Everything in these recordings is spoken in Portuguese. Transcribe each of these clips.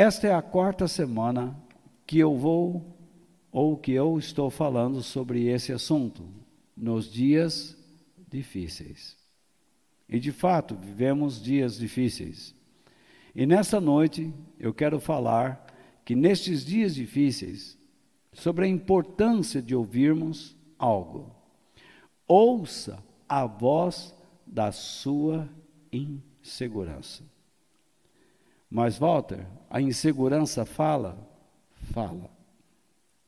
Esta é a quarta semana que eu vou ou que eu estou falando sobre esse assunto, nos dias difíceis. E de fato, vivemos dias difíceis. E nesta noite eu quero falar que nestes dias difíceis, sobre a importância de ouvirmos algo. Ouça a voz da sua insegurança. Mas, Walter, a insegurança fala? Fala.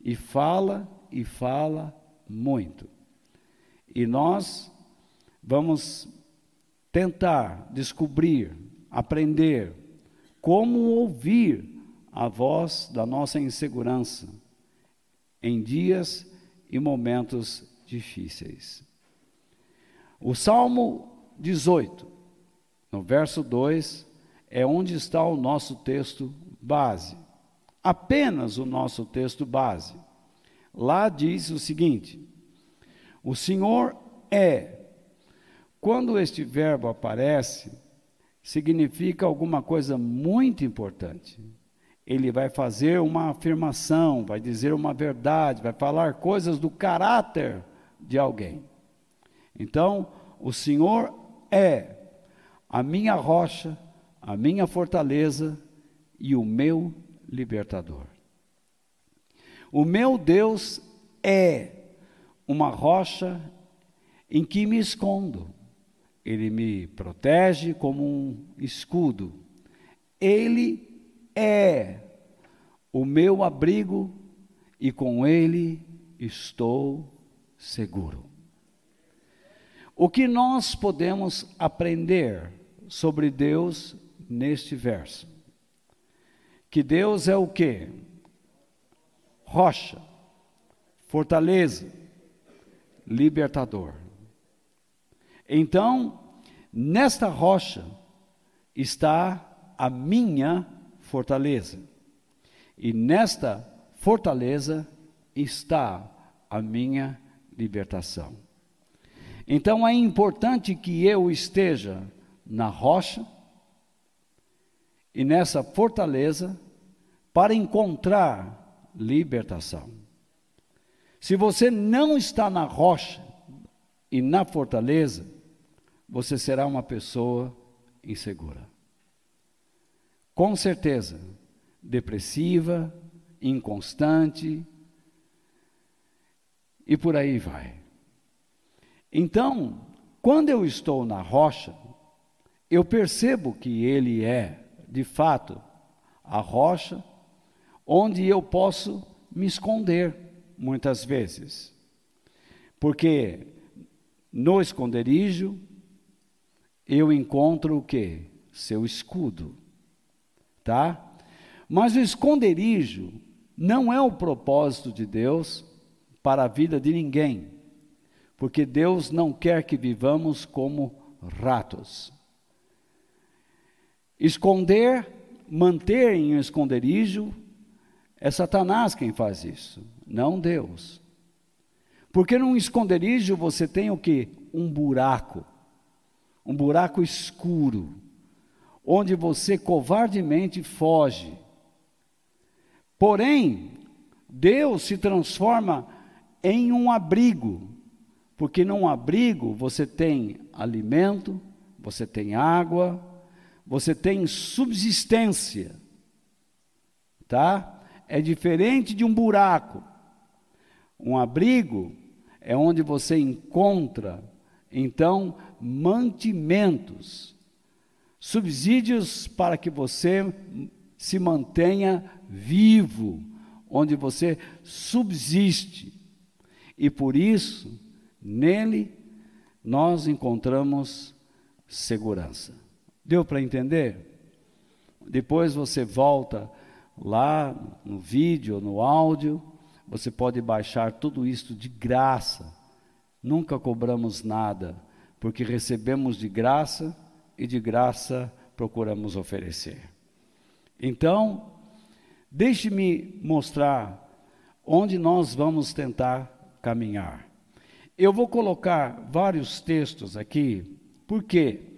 E fala e fala muito. E nós vamos tentar descobrir, aprender como ouvir a voz da nossa insegurança em dias e momentos difíceis. O Salmo 18, no verso 2, é onde está o nosso texto base. Apenas o nosso texto base. Lá diz o seguinte: O Senhor é. Quando este verbo aparece, significa alguma coisa muito importante. Ele vai fazer uma afirmação, vai dizer uma verdade, vai falar coisas do caráter de alguém. Então, o Senhor é a minha rocha, a minha fortaleza e o meu libertador. O meu Deus é uma rocha em que me escondo. Ele me protege como um escudo. Ele é o meu abrigo e com ele estou seguro. O que nós podemos aprender sobre Deus neste verso? Que Deus é o que? Rocha, fortaleza, libertador. Então, nesta rocha está a minha fortaleza. E nesta fortaleza está a minha libertação. Então é importante que eu esteja na rocha e nessa fortaleza para encontrar libertação. Se você não está na rocha e na fortaleza, você será uma pessoa insegura. Com certeza, depressiva, inconstante e por aí vai. Então, quando eu estou na rocha, eu percebo que ele é, de fato, a rocha onde eu posso me esconder muitas vezes. Porque no esconderijo eu encontro o que? Seu escudo. Tá? Mas o esconderijo não é o propósito de Deus para a vida de ninguém. Porque Deus não quer que vivamos como ratos. Esconder, manter em um esconderijo, é Satanás quem faz isso, não Deus. Porque num esconderijo você tem o que? Um buraco, um buraco escuro, onde você covardemente foge. Porém, Deus se transforma em um abrigo, porque num abrigo você tem alimento, você tem água, você tem subsistência, tá? É diferente de um buraco. Um abrigo é onde você encontra, então, mantimentos, subsídios para que você se mantenha vivo, onde você subsiste. E por isso, nele, nós encontramos segurança. Deu para entender? Depois você volta lá no vídeo, no áudio, você pode baixar tudo isso de graça. Nunca cobramos nada, porque recebemos de graça e de graça procuramos oferecer. Então, deixe-me mostrar onde nós vamos tentar caminhar. Eu vou colocar vários textos aqui, por quê?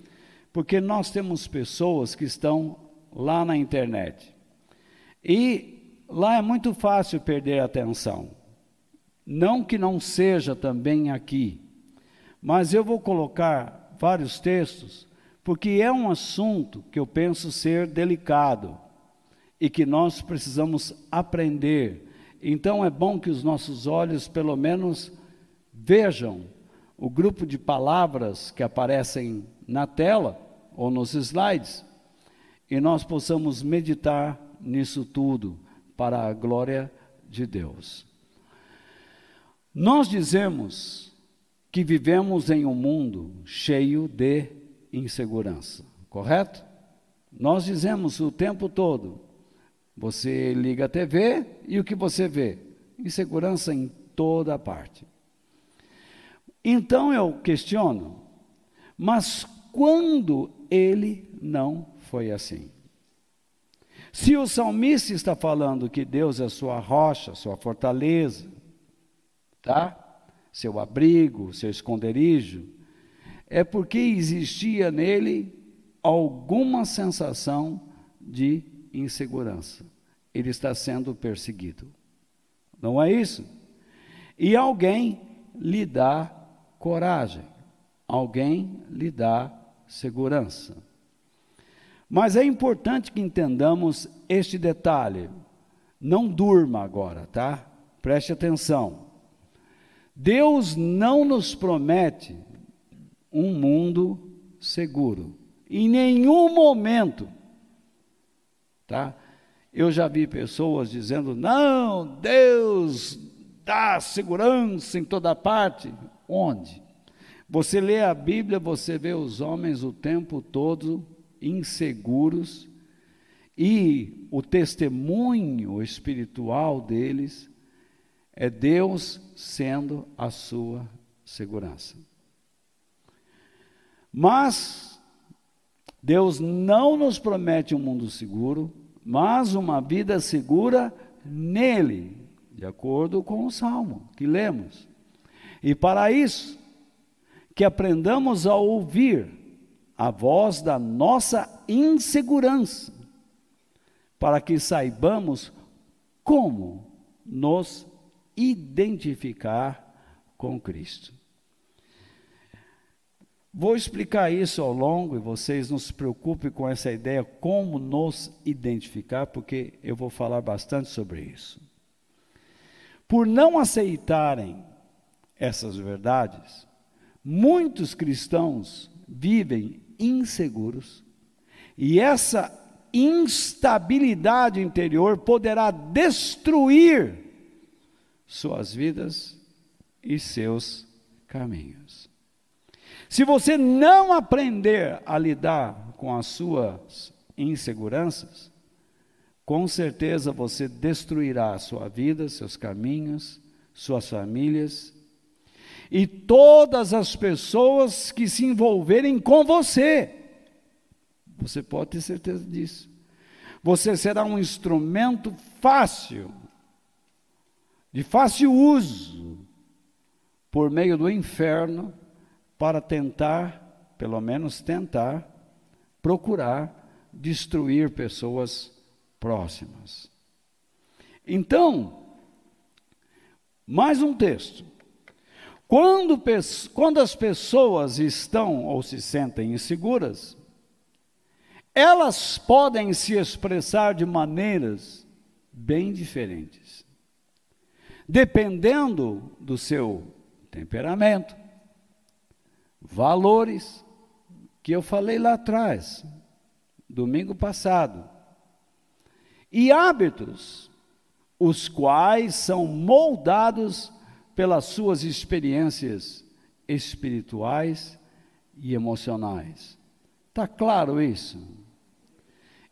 Porque nós temos pessoas que estão lá na internet. E lá é muito fácil perder a atenção. Não que não seja também aqui, mas eu vou colocar vários textos, porque é um assunto que eu penso ser delicado e que nós precisamos aprender. Então é bom que os nossos olhos, pelo menos, vejam o grupo de palavras que aparecem na tela ou nos slides e nós possamos meditar nisso tudo para a glória de Deus. Nós dizemos que vivemos em um mundo cheio de insegurança, correto? Nós dizemos o tempo todo. Você liga a TV e o que você vê? Insegurança em toda parte. Então eu questiono, mas quando ele não foi assim? Se o salmista está falando que Deus é sua rocha, sua fortaleza, tá? Seu abrigo, seu esconderijo, é porque existia nele alguma sensação de insegurança. Ele está sendo perseguido. Não é isso? E alguém lhe dá coragem, alguém lhe dá segurança. Mas é importante que entendamos este detalhe. Não durma agora, tá? Preste atenção. Deus não nos promete um mundo seguro. Em nenhum momento. Tá? Eu já vi pessoas dizendo: "Não, Deus dá segurança em toda parte". Onde? Você lê a Bíblia, você vê os homens o tempo todo inseguros e o testemunho espiritual deles é Deus sendo a sua segurança. Mas Deus não nos promete um mundo seguro, mas uma vida segura nele, de acordo com o salmo que lemos. E para isso, que aprendamos a ouvir a voz da nossa insegurança, para que saibamos como nos identificar com Cristo. Vou explicar isso ao longo e vocês não se preocupem com essa ideia como nos identificar, porque eu vou falar bastante sobre isso. Por não aceitarem essas verdades, muitos cristãos vivem inseguros. E essa instabilidade interior poderá destruir suas vidas e seus caminhos. Se você não aprender a lidar com as suas inseguranças, com certeza você destruirá sua vida, seus caminhos, suas famílias e todas as pessoas que se envolverem com você. Você pode ter certeza disso. Você será um instrumento fácil, de fácil uso, por meio do inferno, para tentar, pelo menos tentar, procurar destruir pessoas próximas. Então, mais um texto. Quando, quando as pessoas estão ou se sentem inseguras, elas podem se expressar de maneiras bem diferentes, dependendo do seu temperamento, valores, que eu falei lá atrás, domingo passado, e hábitos, os quais são moldados pelas suas experiências espirituais e emocionais. Está claro isso?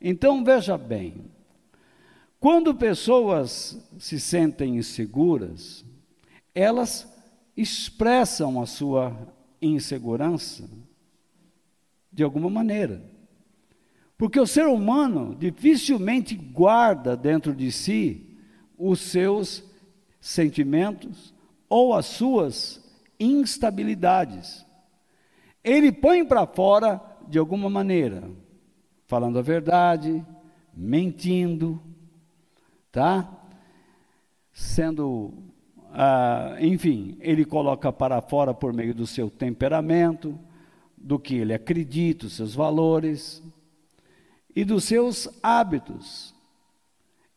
Então veja bem: quando pessoas se sentem inseguras, elas expressam a sua insegurança de alguma maneira. Porque o ser humano dificilmente guarda dentro de si os seus sentimentos, ou as suas instabilidades. Ele põe para fora de alguma maneira, falando a verdade, mentindo, tá? Sendo, ah, enfim, ele coloca para fora por meio do seu temperamento, do que ele acredita, os seus valores e dos seus hábitos.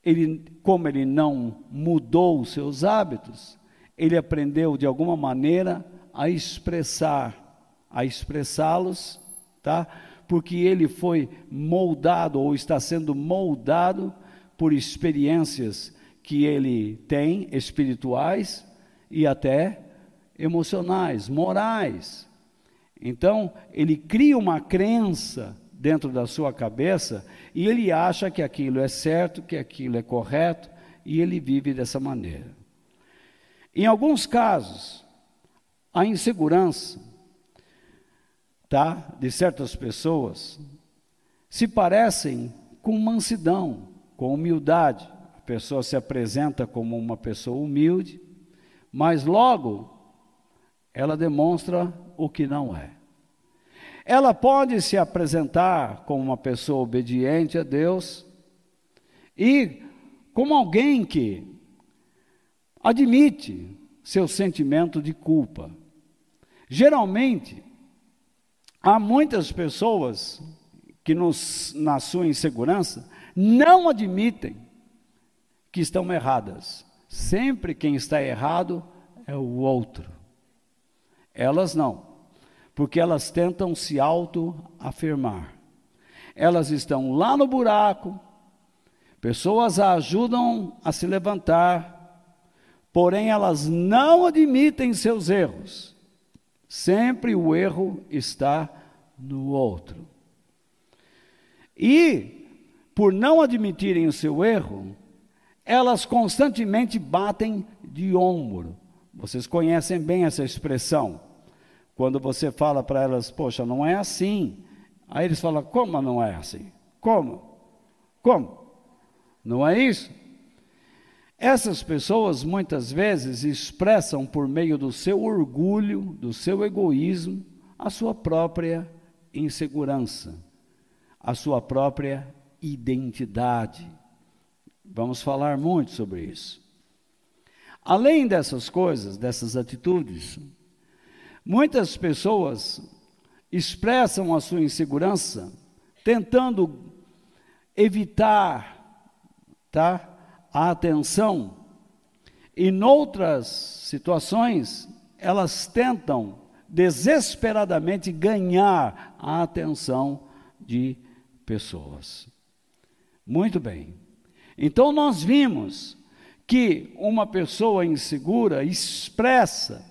Ele, como ele não mudou os seus hábitos, ele aprendeu de alguma maneira a expressar, a expressá-los, tá? Porque ele foi moldado ou está sendo moldado por experiências que ele tem espirituais e até emocionais, morais. Então, ele cria uma crença dentro da sua cabeça e ele acha que aquilo é certo, que aquilo é correto e ele vive dessa maneira. Em alguns casos, a insegurança tá, de certas pessoas se parecem com mansidão, com humildade. A pessoa se apresenta como uma pessoa humilde, mas logo ela demonstra o que não é. Ela pode se apresentar como uma pessoa obediente a Deus e como alguém que admite seu sentimento de culpa. Geralmente, há muitas pessoas que nos, na sua insegurança não admitem que estão erradas. Sempre quem está errado é o outro. Elas não, porque elas tentam se autoafirmar. Elas estão lá no buraco, pessoas a ajudam a se levantar, porém elas não admitem seus erros. Sempre o erro está no outro. E, por não admitirem o seu erro, elas constantemente batem de ombro vocês conhecem bem essa expressão. Quando você fala para elas, poxa, não é assim. Aí eles falam, como não é assim? Como? Como? Não é isso? Essas pessoas muitas vezes expressam por meio do seu orgulho, do seu egoísmo, a sua própria insegurança, a sua própria identidade. Vamos falar muito sobre isso. Além dessas coisas, dessas atitudes, muitas pessoas expressam a sua insegurança tentando evitar tá, a atenção. E noutras situações, elas tentam desesperadamente ganhar a atenção de pessoas. Muito bem. Então nós vimos que uma pessoa insegura expressa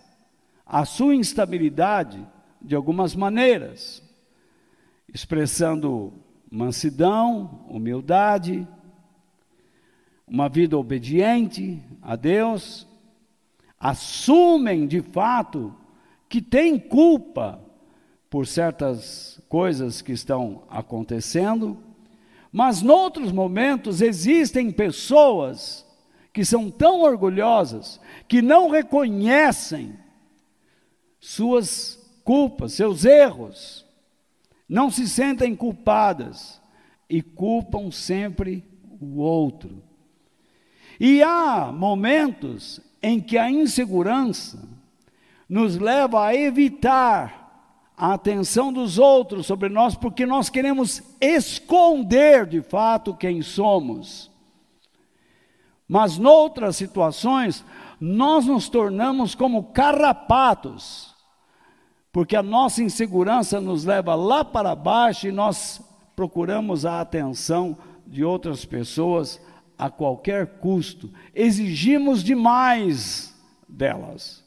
a sua instabilidade de algumas maneiras, expressando mansidão, humildade, uma vida obediente a Deus, assumem de fato que têm culpa por certas coisas que estão acontecendo, mas noutros momentos existem pessoas que são tão orgulhosas que não reconhecem suas culpas, seus erros, não se sentem culpadas e culpam sempre o outro. E há momentos em que a insegurança nos leva a evitar a atenção dos outros sobre nós, porque nós queremos esconder de fato quem somos. Mas noutras situações, nós nos tornamos como carrapatos, porque a nossa insegurança nos leva lá para baixo e nós procuramos a atenção de outras pessoas a qualquer custo, exigimos demais delas.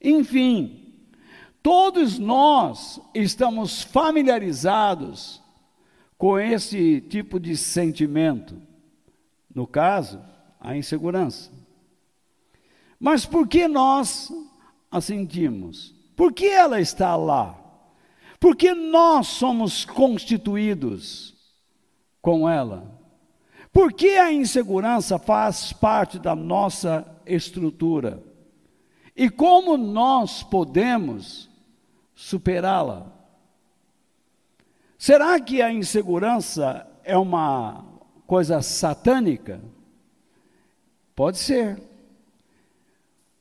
Enfim, todos nós estamos familiarizados com esse tipo de sentimento. No caso, a insegurança. Mas por que nós a sentimos? Por que ela está lá? Por que nós somos constituídos com ela? Por que a insegurança faz parte da nossa estrutura? E como nós podemos superá-la? Será que a insegurança é uma coisa satânica? Pode ser.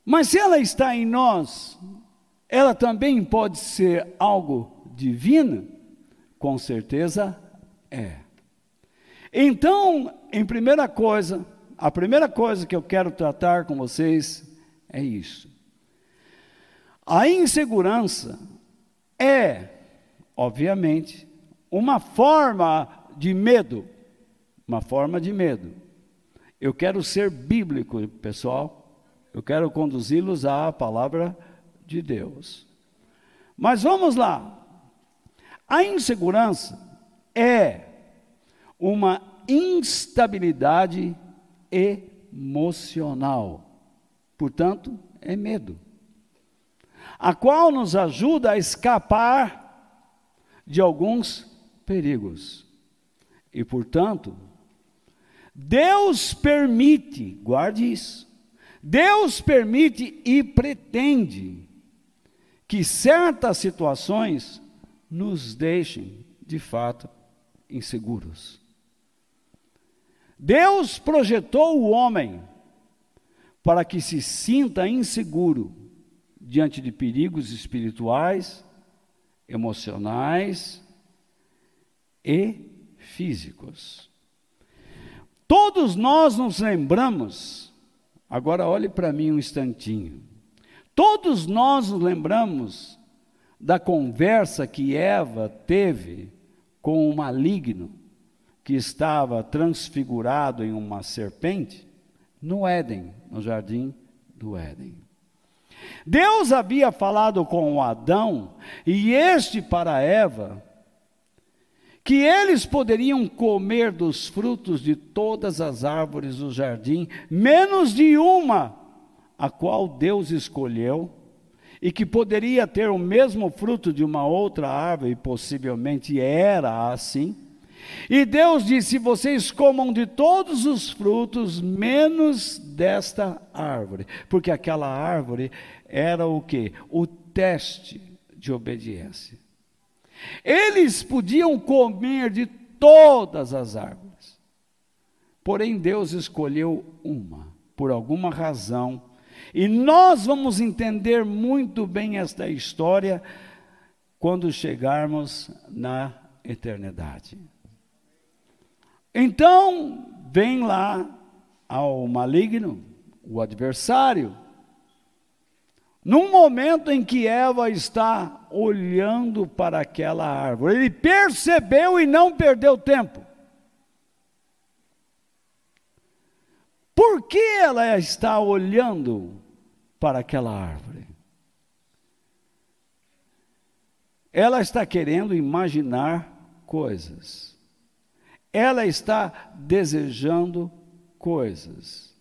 Mas se ela está em nós, ela também pode ser algo divino? Com certeza é. Então, em primeira coisa, a primeira coisa que eu quero tratar com vocês é isso. A insegurança é, obviamente, uma forma de medo, uma forma de medo. Eu quero ser bíblico, pessoal. Eu quero conduzi-los à palavra de Deus. Mas vamos lá. A insegurança é uma instabilidade emocional. Portanto, é medo. A qual nos ajuda a escapar de alguns perigos. E, portanto, Deus permite, guarde isso, Deus permite e pretende que certas situações nos deixem, de fato, inseguros. Deus projetou o homem para que se sinta inseguro diante de perigos espirituais, emocionais e físicos. Todos nós nos lembramos, agora olhe para mim um instantinho. Todos nós nos lembramos da conversa que Eva teve com o maligno que estava transfigurado em uma serpente no Éden, no jardim do Éden. Deus havia falado com Adão e este para Eva que eles poderiam comer dos frutos de todas as árvores do jardim, menos de uma, a qual Deus escolheu, e que poderia ter o mesmo fruto de uma outra árvore, e possivelmente era assim. E Deus disse: Vocês comam de todos os frutos, menos desta árvore, porque aquela árvore era o que? O teste de obediência. Eles podiam comer de todas as árvores, porém Deus escolheu uma, por alguma razão, e nós vamos entender muito bem esta história quando chegarmos na eternidade. Então, vem lá ao maligno, o adversário, num momento em que Eva está olhando para aquela árvore, ele percebeu e não perdeu tempo. Por que ela está olhando para aquela árvore? Ela está querendo imaginar coisas. Ela está desejando coisas.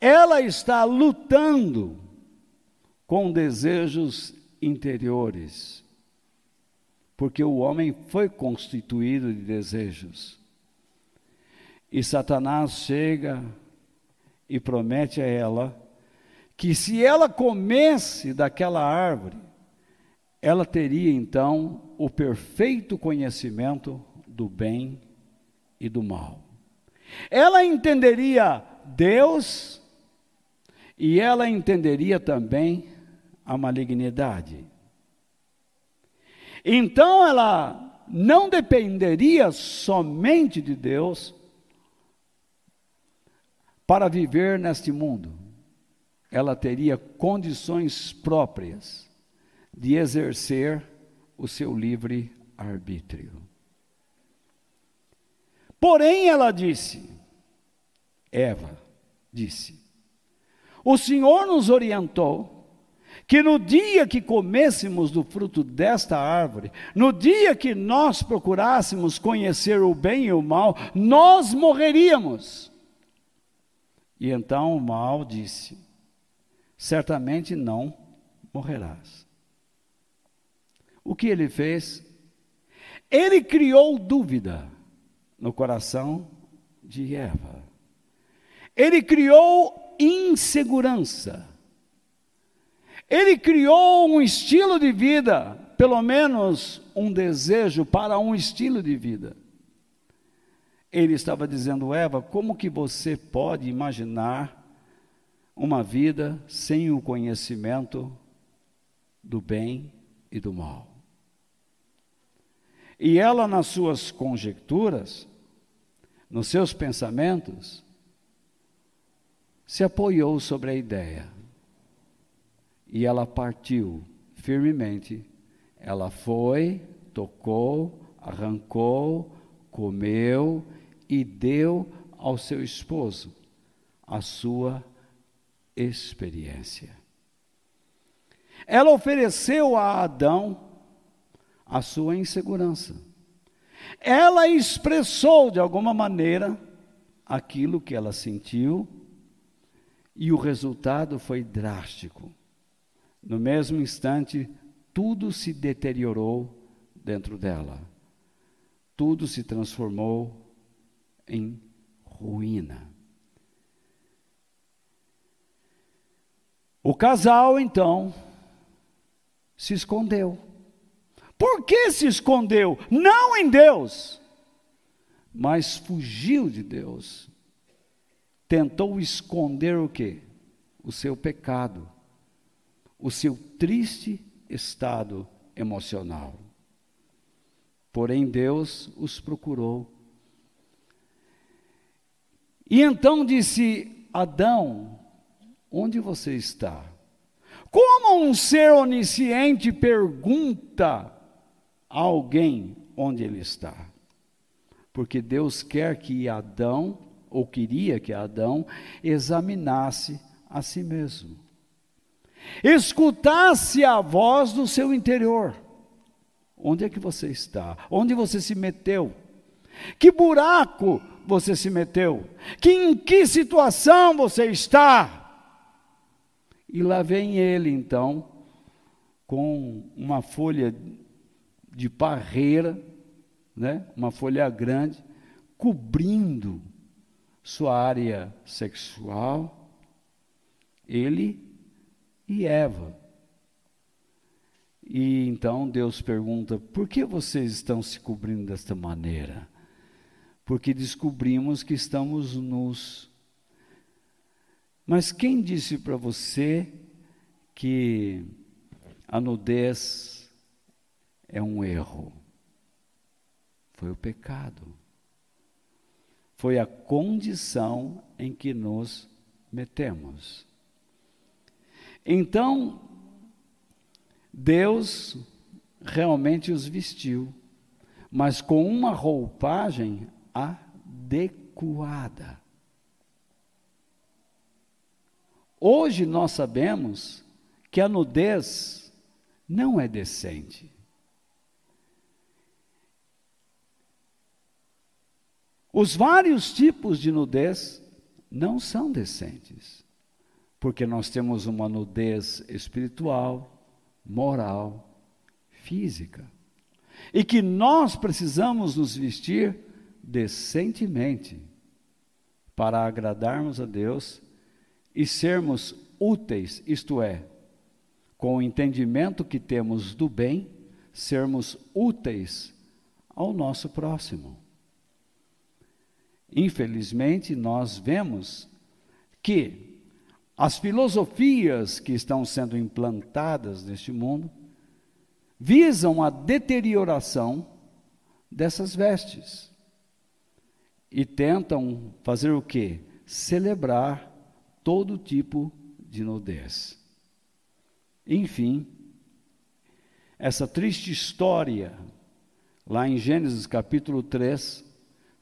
Ela está lutando com desejos interiores. Porque o homem foi constituído de desejos. E Satanás chega e promete a ela que se ela comesse daquela árvore, ela teria então o perfeito conhecimento do bem e do mal. Ela entenderia Deus e ela entenderia também a malignidade. Então ela não dependeria somente de Deus para viver neste mundo. Ela teria condições próprias de exercer o seu livre arbítrio. Porém, ela disse, Eva disse: O Senhor nos orientou que no dia que comêssemos do fruto desta árvore, no dia que nós procurássemos conhecer o bem e o mal, nós morreríamos. E então o mal disse: Certamente não morrerás. O que ele fez? Ele criou dúvida no coração de Eva. Ele criou insegurança ele criou um estilo de vida, pelo menos um desejo para um estilo de vida. Ele estava dizendo, Eva, como que você pode imaginar uma vida sem o conhecimento do bem e do mal. E ela, nas suas conjecturas, nos seus pensamentos, se apoiou sobre a ideia. E ela partiu firmemente. Ela foi, tocou, arrancou, comeu e deu ao seu esposo a sua experiência. Ela ofereceu a Adão a sua insegurança. Ela expressou de alguma maneira aquilo que ela sentiu e o resultado foi drástico. No mesmo instante, tudo se deteriorou dentro dela. Tudo se transformou em ruína. O casal, então, se escondeu. Por que se escondeu? Não em Deus, mas fugiu de Deus. Tentou esconder o quê? O seu pecado, o seu triste estado emocional. Porém, Deus os procurou. E então disse: Adão, onde você está? Como um ser onisciente pergunta alguém onde ele está? Porque Deus quer que Adão, ou queria que Adão, examinasse a si mesmo, escutasse a voz do seu interior. Onde é que você está? Onde você se meteu? Que buraco você se meteu? Que em que situação você está? E lá vem ele, então, com uma folha de parreira, né? uma folha grande, cobrindo sua área sexual, ele e Eva. E então Deus pergunta: por que vocês estão se cobrindo desta maneira? Porque descobrimos que estamos nus. Mas quem disse para você que a nudez é um erro? Foi o pecado. Foi a condição em que nos metemos. Então, Deus realmente os vestiu, mas com uma roupagem adequada. Hoje nós sabemos que a nudez não é decente. Os vários tipos de nudez não são decentes, porque nós temos uma nudez espiritual, moral, física, e que nós precisamos nos vestir decentemente para agradarmos a Deus e sermos úteis, isto é, com o entendimento que temos do bem, sermos úteis ao nosso próximo. Infelizmente, nós vemos que as filosofias que estão sendo implantadas neste mundo visam a deterioração dessas vestes e tentam fazer o que? Celebrar todo tipo de nudez. Enfim, essa triste história, lá em Gênesis capítulo 3,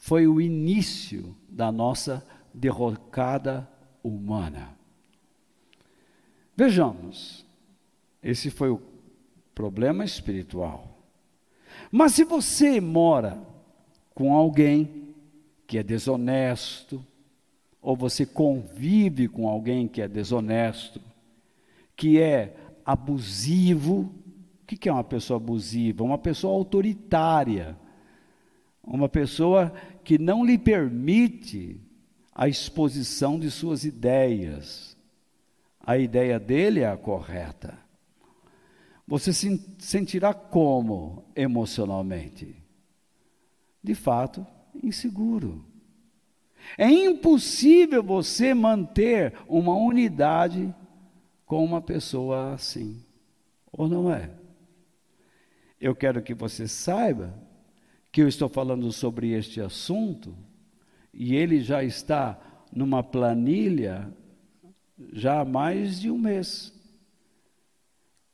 foi o início da nossa derrocada humana. Vejamos, esse foi o problema espiritual. Mas se você mora com alguém que é desonesto, ou você convive com alguém que é desonesto, que é abusivo. O que é uma pessoa abusiva? Uma pessoa autoritária, uma pessoa que não lhe permite a exposição de suas ideias. A ideia dele é a correta. Você se sentirá como emocionalmente? De fato, inseguro. É impossível você manter uma unidade com uma pessoa assim. Ou não é? Eu quero que você saiba que eu estou falando sobre este assunto e ele já está numa planilha já há mais de um mês.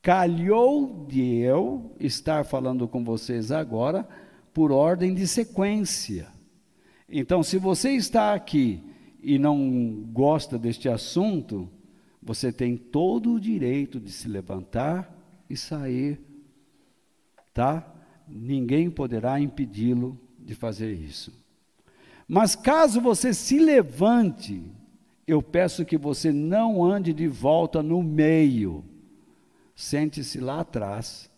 Calhou de eu estar falando com vocês agora por ordem de sequência. Então, se você está aqui e não gosta deste assunto, você tem todo o direito de se levantar e sair, tá? Ninguém poderá impedi-lo de fazer isso. Mas caso você se levante, eu peço que você não ande de volta no meio. Sente-se lá atrás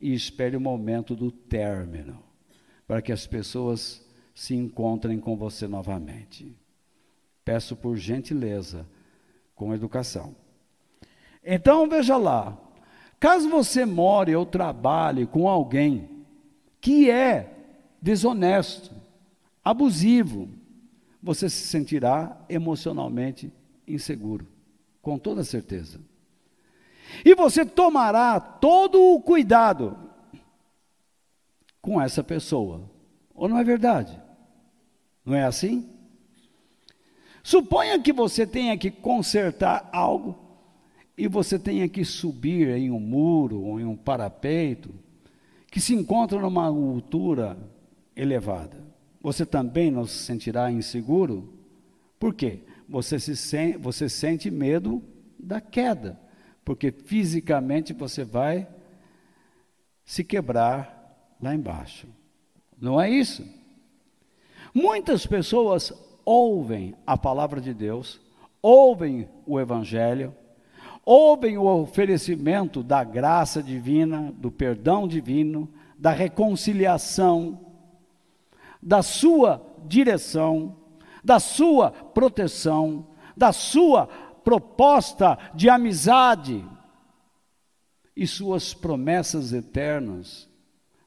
e espere o momento do término, para que as pessoas se encontrem com você novamente. Peço por gentileza, com educação. Então veja lá, caso você more ou trabalhe com alguém que é desonesto, abusivo, você se sentirá emocionalmente inseguro, com toda certeza. E você tomará todo o cuidado com essa pessoa. Ou não é verdade? Não é assim? Suponha que você tenha que consertar algo e você tenha que subir em um muro ou em um parapeito que se encontra numa altura elevada. Você também não se sentirá inseguro? Por quê? Você, se sen você sente medo da queda, porque fisicamente você vai se quebrar lá embaixo. Não é isso? Muitas pessoas ouvem a palavra de Deus, ouvem o Evangelho, ouvem o oferecimento da graça divina, do perdão divino, da reconciliação, da sua direção, da sua proteção, da sua proposta de amizade e suas promessas eternas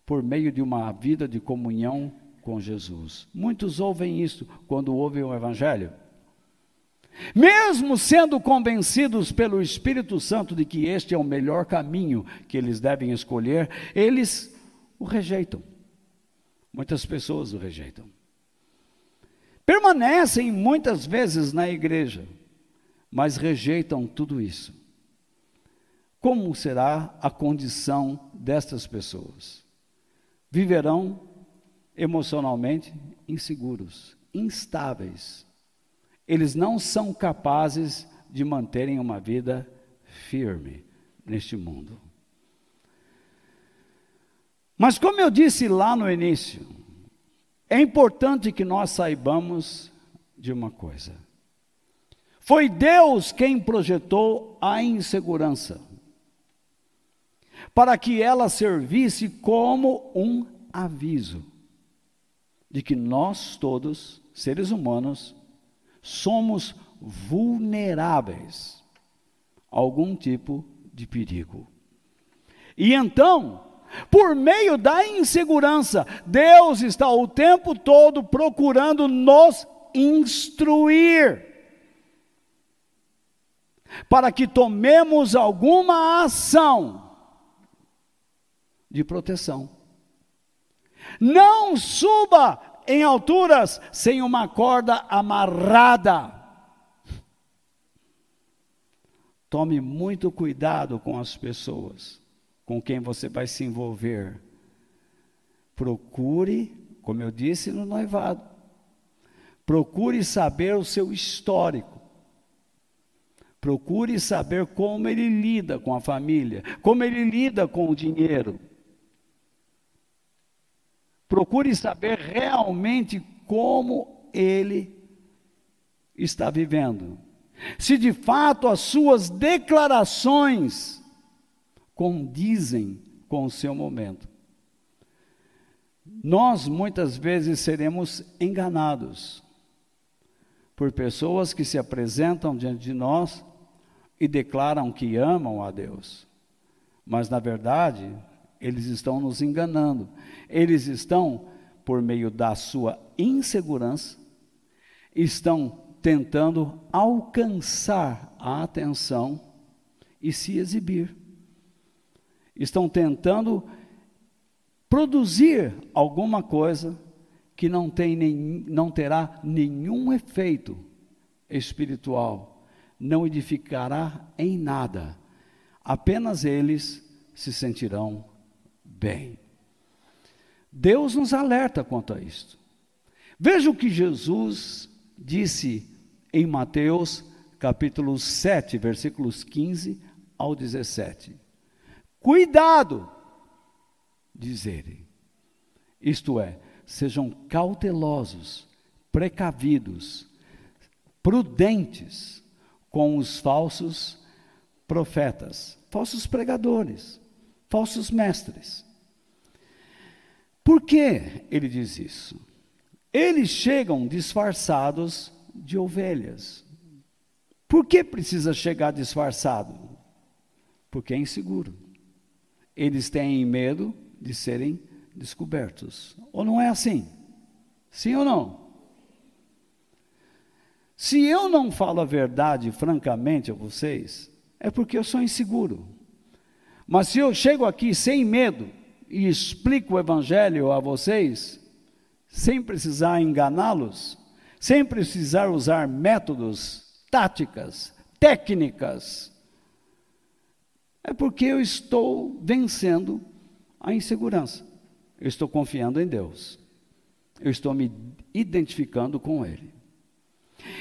por meio de uma vida de comunhão com Jesus. Muitos ouvem isso quando ouvem o Evangelho. Mesmo sendo convencidos pelo Espírito Santo de que este é o melhor caminho que eles devem escolher, eles o rejeitam. Muitas pessoas o rejeitam. Permanecem muitas vezes na igreja, mas rejeitam tudo isso. Como será a condição destas pessoas? Viverão emocionalmente inseguros, instáveis. Eles não são capazes de manterem uma vida firme neste mundo. Mas, como eu disse lá no início, é importante que nós saibamos de uma coisa. Foi Deus quem projetou a insegurança, para que ela servisse como um aviso de que nós todos, seres humanos, somos vulneráveis a algum tipo de perigo. E então, por meio da insegurança, Deus está o tempo todo procurando nos instruir para que tomemos alguma ação de proteção. Não suba em alturas sem uma corda amarrada. Tome muito cuidado com as pessoas com quem você vai se envolver. Procure, como eu disse no noivado, procure saber o seu histórico. Procure saber como ele lida com a família, como ele lida com o dinheiro Procure saber realmente como ele está vivendo. Se de fato as suas declarações condizem com o seu momento. Nós muitas vezes seremos enganados por pessoas que se apresentam diante de nós e declaram que amam a Deus, mas na verdade eles estão nos enganando. Eles estão, por meio da sua insegurança, estão tentando alcançar a atenção e se exibir. Estão tentando produzir alguma coisa que não, tem nem, não terá nenhum efeito espiritual, não edificará em nada, apenas eles se sentirão bem. Deus nos alerta quanto a isto. Veja o que Jesus disse em Mateus capítulo 7, versículos 15 ao 17. Cuidado, diz ele. Isto é, sejam cautelosos, precavidos, prudentes com os falsos profetas, falsos pregadores, falsos mestres. Por que ele diz isso? Eles chegam disfarçados de ovelhas. Por que precisa chegar disfarçado? Porque é inseguro. Eles têm medo de serem descobertos. Ou não é assim? Sim ou não? Se eu não falo a verdade francamente a vocês, é porque eu sou inseguro. Mas se eu chego aqui sem medo e explico o evangelho a vocês, sem precisar enganá-los, sem precisar usar métodos, táticas, técnicas, é porque eu estou vencendo a insegurança. Eu estou confiando em Deus. Eu estou me identificando com Ele.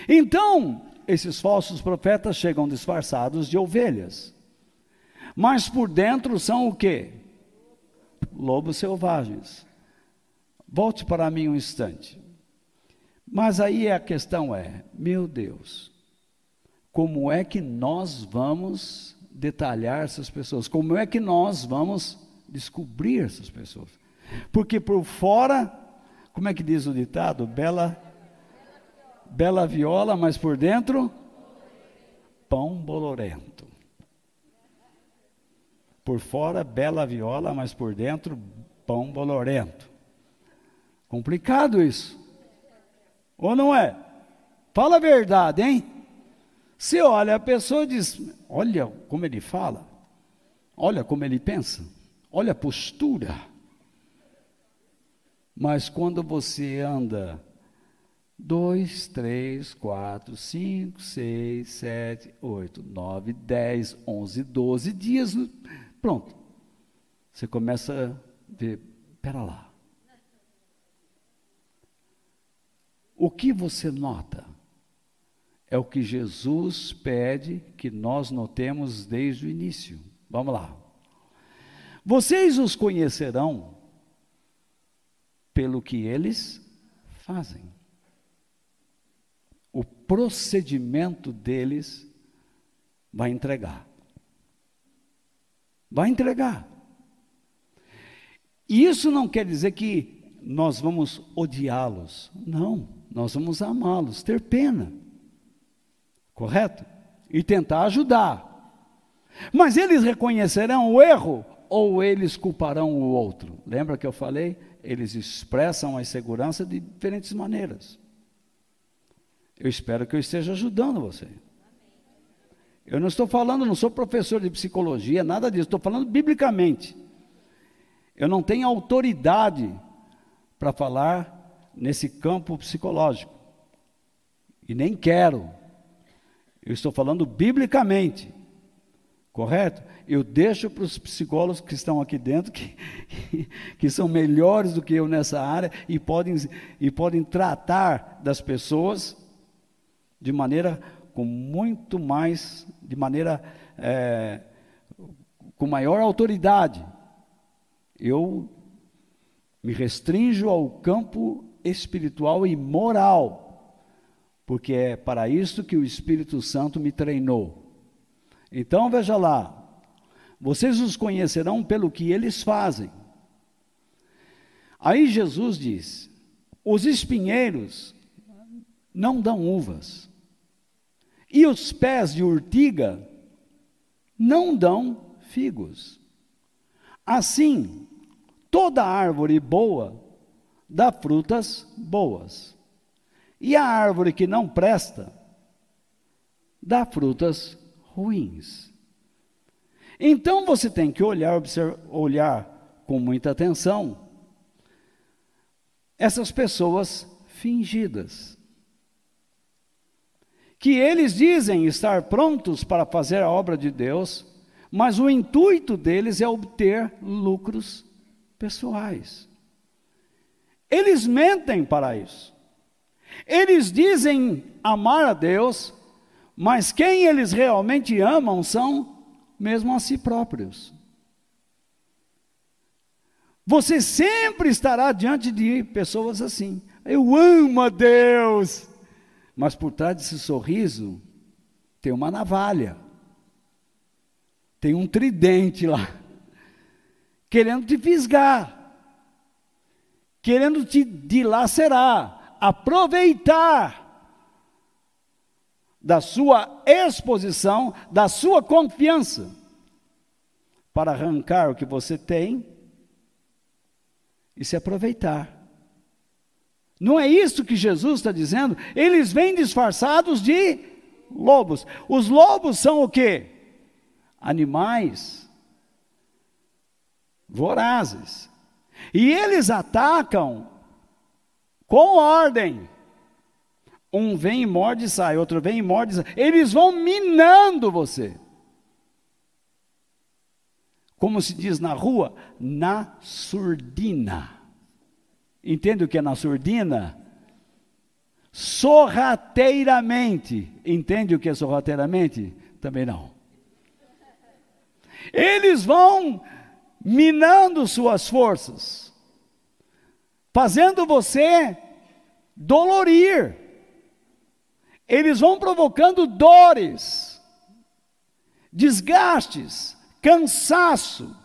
Então, esses falsos profetas chegam disfarçados de ovelhas. Mas por dentro são o quê? Lobos selvagens. Volte para mim um instante. Mas aí a questão é: meu Deus, como é que nós vamos detalhar essas pessoas? Como é que nós vamos descobrir essas pessoas? Porque por fora, como é que diz o ditado? Bela bela viola, mas por dentro pão bolorento. Por fora bela viola, mas por dentro pão bolorento. Complicado isso. Ou não é? Fala a verdade, hein? Se olha a pessoa diz: Olha como ele fala, olha como ele pensa, olha a postura. Mas quando você anda dois, três, quatro, cinco, seis, sete, oito, nove, dez, onze, doze dias, pronto. Você começa a ver, pera lá. O que você nota? É o que Jesus pede que nós notemos desde o início. Vamos lá. Vocês os conhecerão pelo que eles fazem. O procedimento deles vai entregar. Vai entregar. Isso não quer dizer que nós vamos odiá-los. Não nós vamos amá-los, ter pena. Correto? E tentar ajudar. Mas eles reconhecerão o erro ou eles culparão o outro? Lembra que eu falei? Eles expressam a insegurança de diferentes maneiras. Eu espero que eu esteja ajudando você. Eu não estou falando, não sou professor de psicologia, nada disso, estou falando biblicamente. Eu não tenho autoridade para falar nesse campo psicológico. E nem quero. Eu estou falando biblicamente. Correto? Eu deixo para os psicólogos que estão aqui dentro, que, que são melhores do que eu nessa área, e podem, e podem tratar das pessoas de maneira com muito mais, de maneira é, com maior autoridade. Eu me restringo ao campo espiritual e moral, porque é para isso que o Espírito Santo me treinou. Então veja lá, vocês os conhecerão pelo que eles fazem. Aí Jesus diz: os espinheiros não dão uvas, e os pés de urtiga não dão figos. Assim, toda árvore boa dá frutas boas. E a árvore que não presta dá frutas ruins. Então você tem que olhar, observar, olhar com muita atenção essas pessoas fingidas. Que eles dizem estar prontos para fazer a obra de Deus, mas o intuito deles é obter lucros pessoais. Eles mentem para isso. Eles dizem amar a Deus, mas quem eles realmente amam são mesmo a si próprios. Você sempre estará diante de pessoas assim. Eu amo a Deus. Mas por trás desse sorriso tem uma navalha. Tem um tridente lá. Querendo te fisgar. Querendo te dilacerar. Aproveitar da sua exposição, da sua confiança, para arrancar o que você tem e se aproveitar. Não é isso que Jesus está dizendo? Eles vêm disfarçados de lobos. Os lobos são o quê? Animais vorazes. E eles atacam com ordem. Um vem e morde e sai, outro vem e morde e sai. Eles vão minando você. Como se diz na rua, na surdina. Entende o que é na surdina? Sorrateiramente. Entende o que é sorrateiramente? Também não. Eles vão minando suas forças, fazendo você dolorir. Eles vão provocando dores, desgastes, cansaço,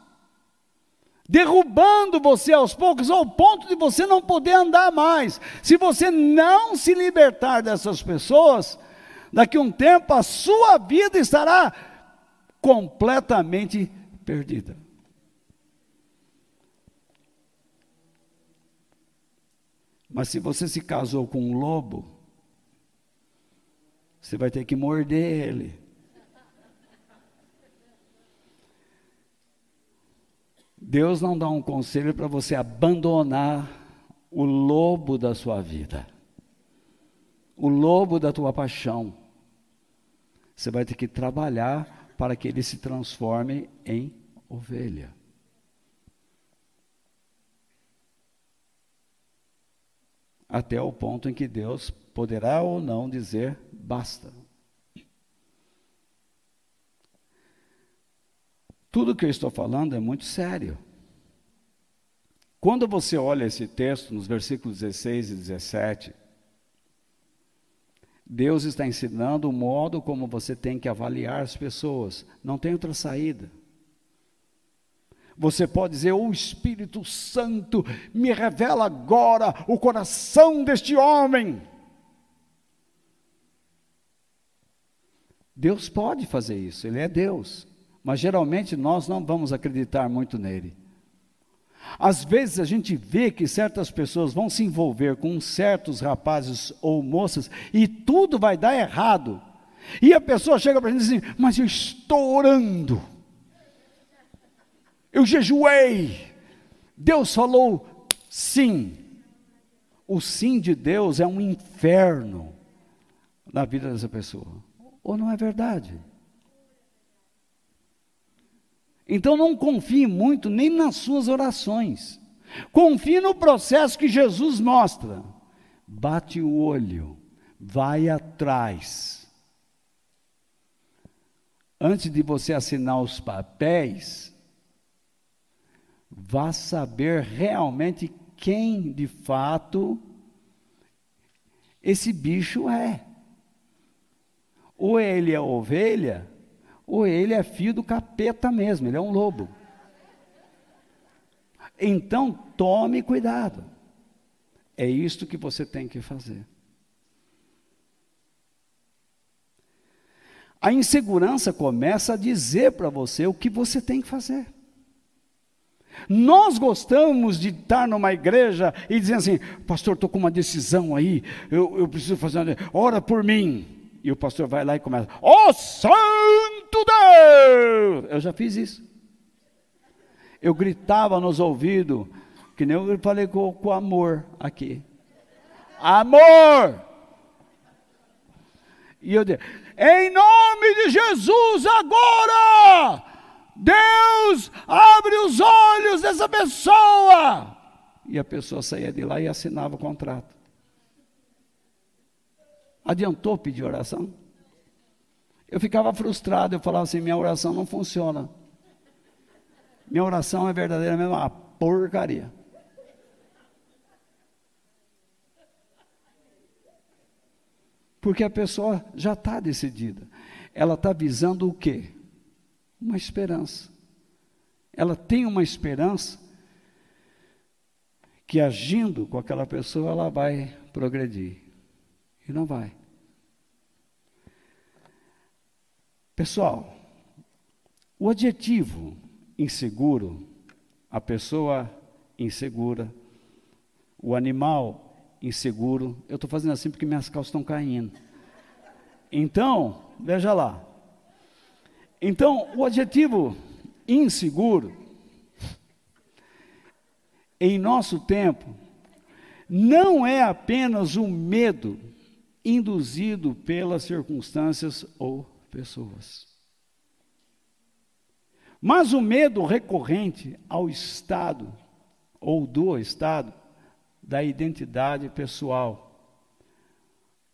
derrubando você aos poucos ao ponto de você não poder andar mais. Se você não se libertar dessas pessoas, daqui a um tempo a sua vida estará completamente perdida. Mas se você se casou com um lobo, você vai ter que morder ele. Deus não dá um conselho para você abandonar o lobo da sua vida, o lobo da tua paixão. Você vai ter que trabalhar para que ele se transforme em ovelha. Até o ponto em que Deus poderá ou não dizer basta. Tudo que eu estou falando é muito sério. Quando você olha esse texto, nos versículos 16 e 17, Deus está ensinando o modo como você tem que avaliar as pessoas. Não tem outra saída. Você pode dizer: O Espírito Santo me revela agora o coração deste homem. Deus pode fazer isso, Ele é Deus, mas geralmente nós não vamos acreditar muito nele. Às vezes a gente vê que certas pessoas vão se envolver com certos rapazes ou moças e tudo vai dar errado. E a pessoa chega para a gente e diz assim: Mas eu estou orando, eu jejuei, Deus falou sim. O sim de Deus é um inferno na vida dessa pessoa. Ou não é verdade? Então não confie muito nem nas suas orações. Confie no processo que Jesus mostra. Bate o olho, vai atrás. Antes de você assinar os papéis, vá saber realmente quem de fato esse bicho é. Ou ele é ovelha, ou ele é filho do capeta mesmo, ele é um lobo. Então, tome cuidado. É isto que você tem que fazer. A insegurança começa a dizer para você o que você tem que fazer. Nós gostamos de estar numa igreja e dizer assim: Pastor, estou com uma decisão aí, eu, eu preciso fazer uma. Ora por mim. E o pastor vai lá e começa: Ó oh, Santo Deus! Eu já fiz isso. Eu gritava nos ouvidos, que nem eu falei com, com amor aqui. Amor! E eu disse: Em nome de Jesus, agora! Deus, abre os olhos dessa pessoa. E a pessoa saía de lá e assinava o contrato. Adiantou pedir oração? Eu ficava frustrado, eu falava assim: minha oração não funciona. Minha oração é verdadeiramente uma porcaria. Porque a pessoa já está decidida. Ela está visando o quê? uma esperança. Ela tem uma esperança que agindo com aquela pessoa ela vai progredir. E não vai. Pessoal, o adjetivo inseguro, a pessoa insegura, o animal inseguro, eu estou fazendo assim porque minhas calças estão caindo. Então, veja lá, então, o adjetivo inseguro, em nosso tempo, não é apenas um medo induzido pelas circunstâncias ou pessoas, mas o medo recorrente ao estado ou do estado da identidade pessoal,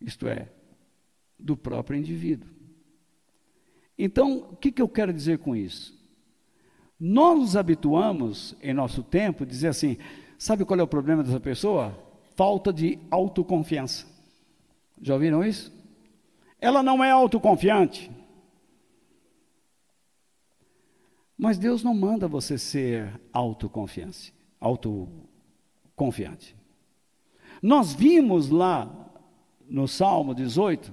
isto é, do próprio indivíduo. Então, o que, que eu quero dizer com isso? Nós nos habituamos, em nosso tempo, dizer assim: sabe qual é o problema dessa pessoa? Falta de autoconfiança. Já ouviram isso? Ela não é autoconfiante. Mas Deus não manda você ser autoconfiante, autoconfiante. Nós vimos lá no Salmo 18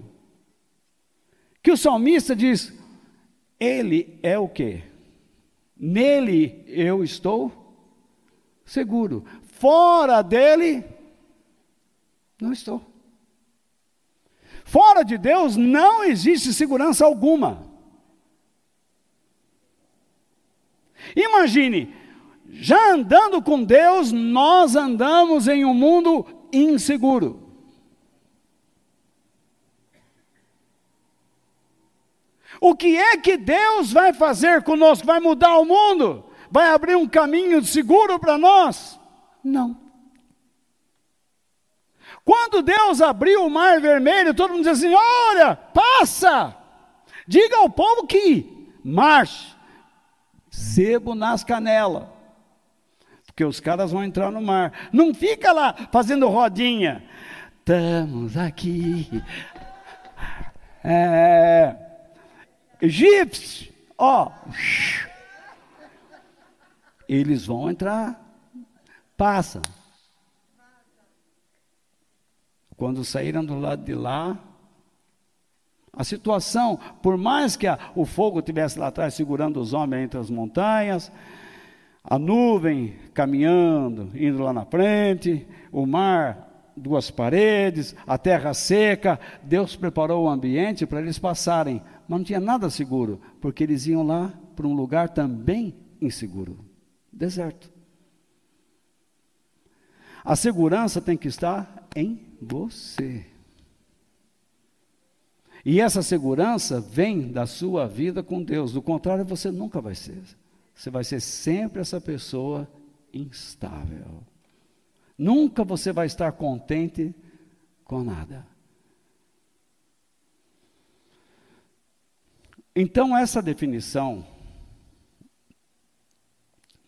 que o salmista diz: ele é o que? Nele eu estou seguro. Fora dele, não estou. Fora de Deus não existe segurança alguma. Imagine, já andando com Deus, nós andamos em um mundo inseguro. O que é que Deus vai fazer conosco? Vai mudar o mundo? Vai abrir um caminho seguro para nós? Não. Quando Deus abriu o mar vermelho, todo mundo diz assim: olha, passa, diga ao povo que marche, sebo nas canelas, porque os caras vão entrar no mar. Não fica lá fazendo rodinha. Estamos aqui. É, egípcios, ó, eles vão entrar, passa. Quando saíram do lado de lá, a situação, por mais que a, o fogo estivesse lá atrás segurando os homens entre as montanhas, a nuvem caminhando, indo lá na frente, o mar, duas paredes, a terra seca, Deus preparou o ambiente para eles passarem mas não tinha nada seguro, porque eles iam lá para um lugar também inseguro deserto. A segurança tem que estar em você. E essa segurança vem da sua vida com Deus. Do contrário, você nunca vai ser. Você vai ser sempre essa pessoa instável. Nunca você vai estar contente com nada. Então, essa definição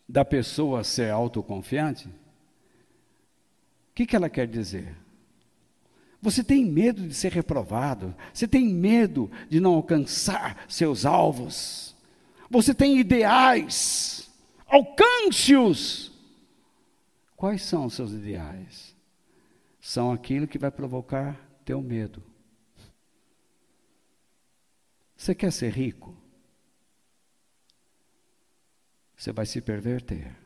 da pessoa ser autoconfiante, o que, que ela quer dizer? Você tem medo de ser reprovado, você tem medo de não alcançar seus alvos, você tem ideais, alcance-os. Quais são os seus ideais? São aquilo que vai provocar teu medo. Você quer ser rico? Você vai se perverter.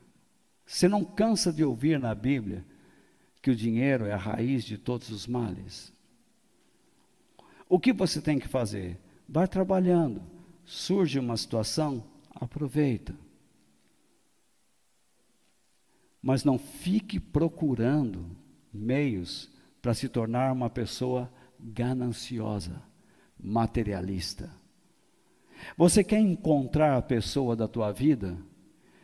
Você não cansa de ouvir na Bíblia que o dinheiro é a raiz de todos os males? O que você tem que fazer? Vai trabalhando. Surge uma situação, aproveita. Mas não fique procurando meios para se tornar uma pessoa gananciosa, materialista. Você quer encontrar a pessoa da tua vida?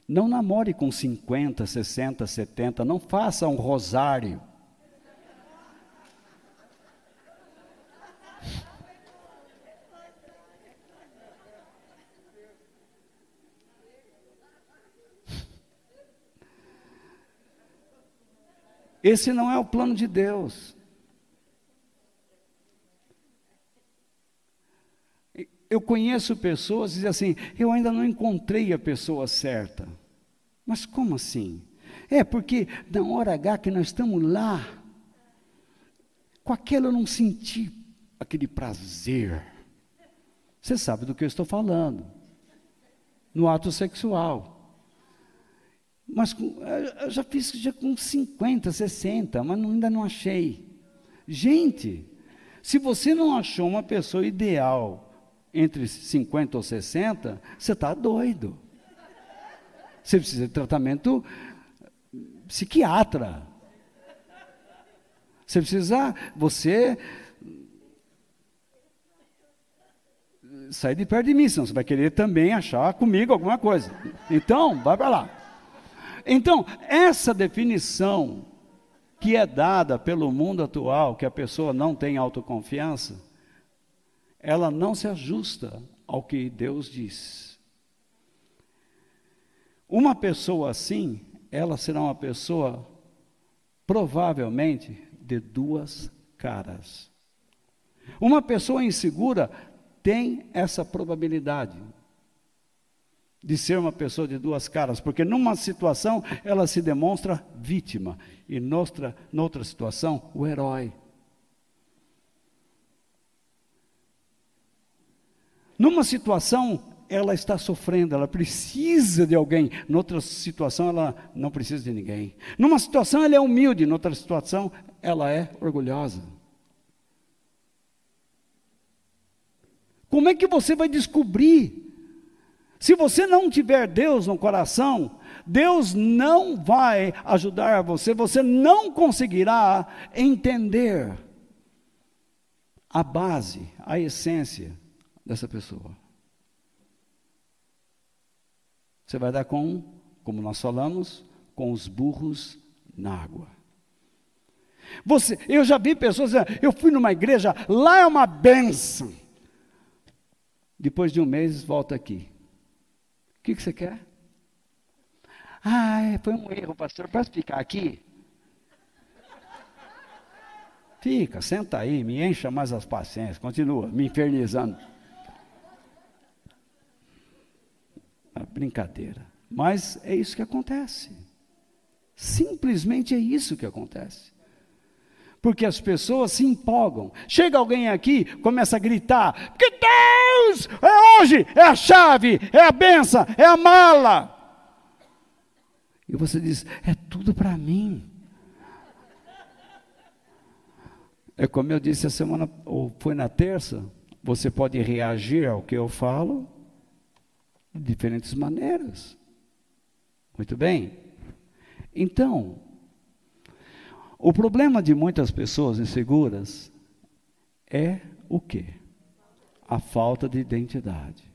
Não namore com 50, 60, 70, não faça um rosário. Esse não é o plano de Deus. Eu conheço pessoas que dizem assim: eu ainda não encontrei a pessoa certa. Mas como assim? É porque na hora H que nós estamos lá, com aquela eu não senti aquele prazer. Você sabe do que eu estou falando. No ato sexual. Mas eu já fiz já com 50, 60, mas ainda não achei. Gente, se você não achou uma pessoa ideal entre 50 ou 60, você está doido. Você precisa de tratamento psiquiatra. Você precisa, você sair de perto de mim, senão você vai querer também achar comigo alguma coisa. Então, vai para lá. Então, essa definição que é dada pelo mundo atual, que a pessoa não tem autoconfiança, ela não se ajusta ao que Deus diz. Uma pessoa assim, ela será uma pessoa provavelmente de duas caras. Uma pessoa insegura tem essa probabilidade de ser uma pessoa de duas caras, porque numa situação ela se demonstra vítima e noutra, noutra situação o herói. Numa situação, ela está sofrendo, ela precisa de alguém. Noutra situação, ela não precisa de ninguém. Numa situação, ela é humilde, noutra situação, ela é orgulhosa. Como é que você vai descobrir? Se você não tiver Deus no coração, Deus não vai ajudar você, você não conseguirá entender a base, a essência dessa pessoa. Você vai dar com, como nós falamos, com os burros na água. Você, eu já vi pessoas dizendo, eu fui numa igreja, lá é uma benção. Depois de um mês, volta aqui. O que, que você quer? Ah, foi um erro, pastor. Posso ficar aqui? Fica, senta aí, me encha mais as paciências, continua me infernizando. Brincadeira. Mas é isso que acontece. Simplesmente é isso que acontece. Porque as pessoas se empolgam. Chega alguém aqui, começa a gritar: que Deus é hoje, é a chave, é a benção, é a mala. E você diz: é tudo para mim. É como eu disse a semana, ou foi na terça, você pode reagir ao que eu falo de diferentes maneiras. Muito bem? Então, o problema de muitas pessoas inseguras é o quê? A falta de identidade.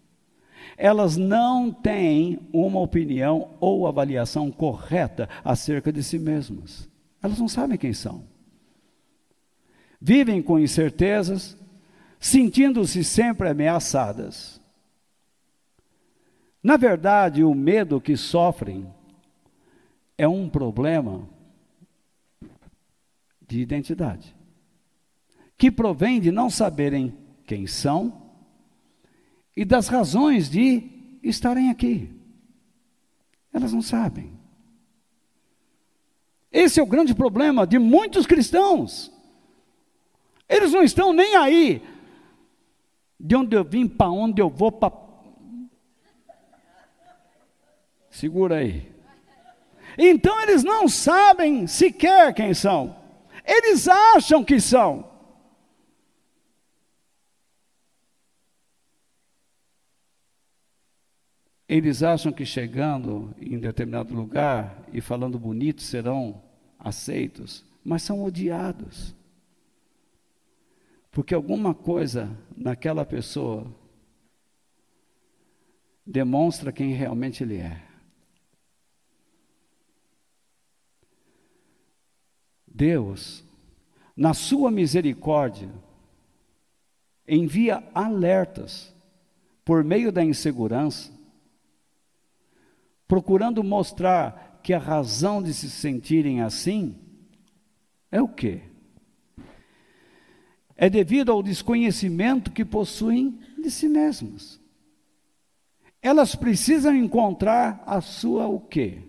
Elas não têm uma opinião ou avaliação correta acerca de si mesmas. Elas não sabem quem são. Vivem com incertezas, sentindo-se sempre ameaçadas. Na verdade, o medo que sofrem é um problema de identidade, que provém de não saberem quem são e das razões de estarem aqui. Elas não sabem. Esse é o grande problema de muitos cristãos. Eles não estão nem aí de onde eu vim, para onde eu vou, para Segura aí. Então eles não sabem sequer quem são. Eles acham que são. Eles acham que chegando em determinado lugar e falando bonito serão aceitos, mas são odiados. Porque alguma coisa naquela pessoa demonstra quem realmente ele é. Deus, na sua misericórdia, envia alertas por meio da insegurança, procurando mostrar que a razão de se sentirem assim é o quê? É devido ao desconhecimento que possuem de si mesmos. Elas precisam encontrar a sua o quê?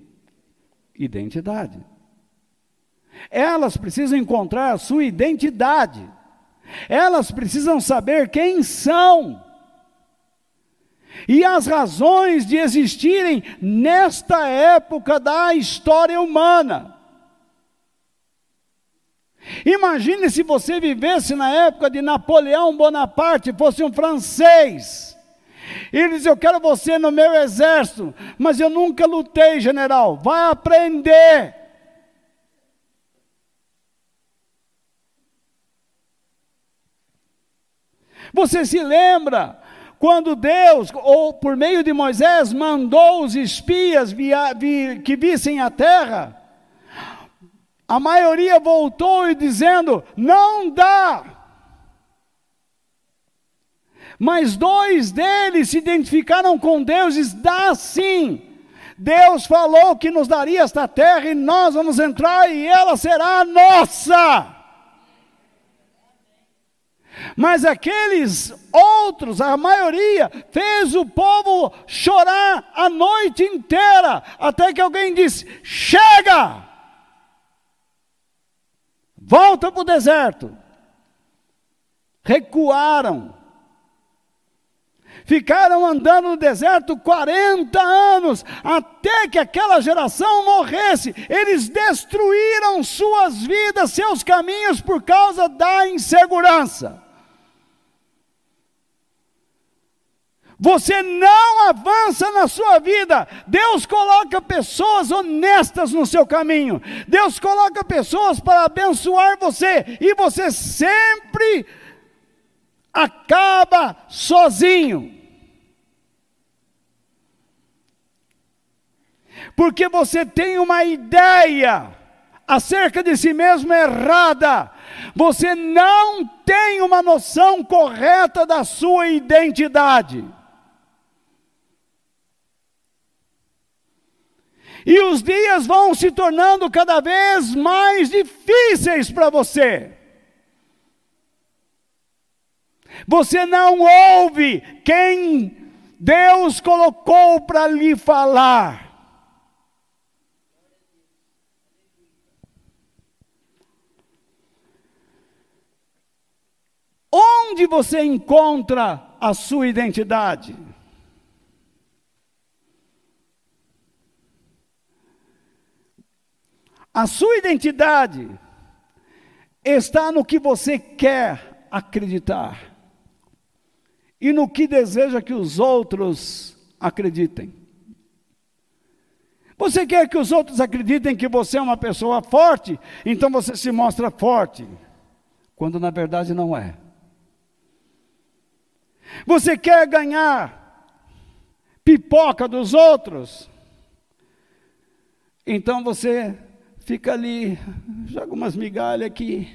Identidade. Elas precisam encontrar a sua identidade. Elas precisam saber quem são. E as razões de existirem nesta época da história humana. Imagine se você vivesse na época de Napoleão Bonaparte, fosse um francês. Ele diz: Eu quero você no meu exército, mas eu nunca lutei, general. Vai aprender. Você se lembra quando Deus, ou por meio de Moisés, mandou os espias via, vi, que vissem a terra? A maioria voltou e dizendo: não dá. Mas dois deles se identificaram com Deus e dá sim. Deus falou que nos daria esta terra e nós vamos entrar e ela será nossa. Mas aqueles outros, a maioria, fez o povo chorar a noite inteira, até que alguém disse: chega! Volta para o deserto. Recuaram. Ficaram andando no deserto 40 anos, até que aquela geração morresse. Eles destruíram suas vidas, seus caminhos, por causa da insegurança. Você não avança na sua vida. Deus coloca pessoas honestas no seu caminho. Deus coloca pessoas para abençoar você. E você sempre acaba sozinho. Porque você tem uma ideia acerca de si mesmo errada. Você não tem uma noção correta da sua identidade. E os dias vão se tornando cada vez mais difíceis para você. Você não ouve quem Deus colocou para lhe falar. Onde você encontra a sua identidade? A sua identidade está no que você quer acreditar e no que deseja que os outros acreditem. Você quer que os outros acreditem que você é uma pessoa forte, então você se mostra forte, quando na verdade não é. Você quer ganhar pipoca dos outros, então você fica ali, joga umas migalhas aqui.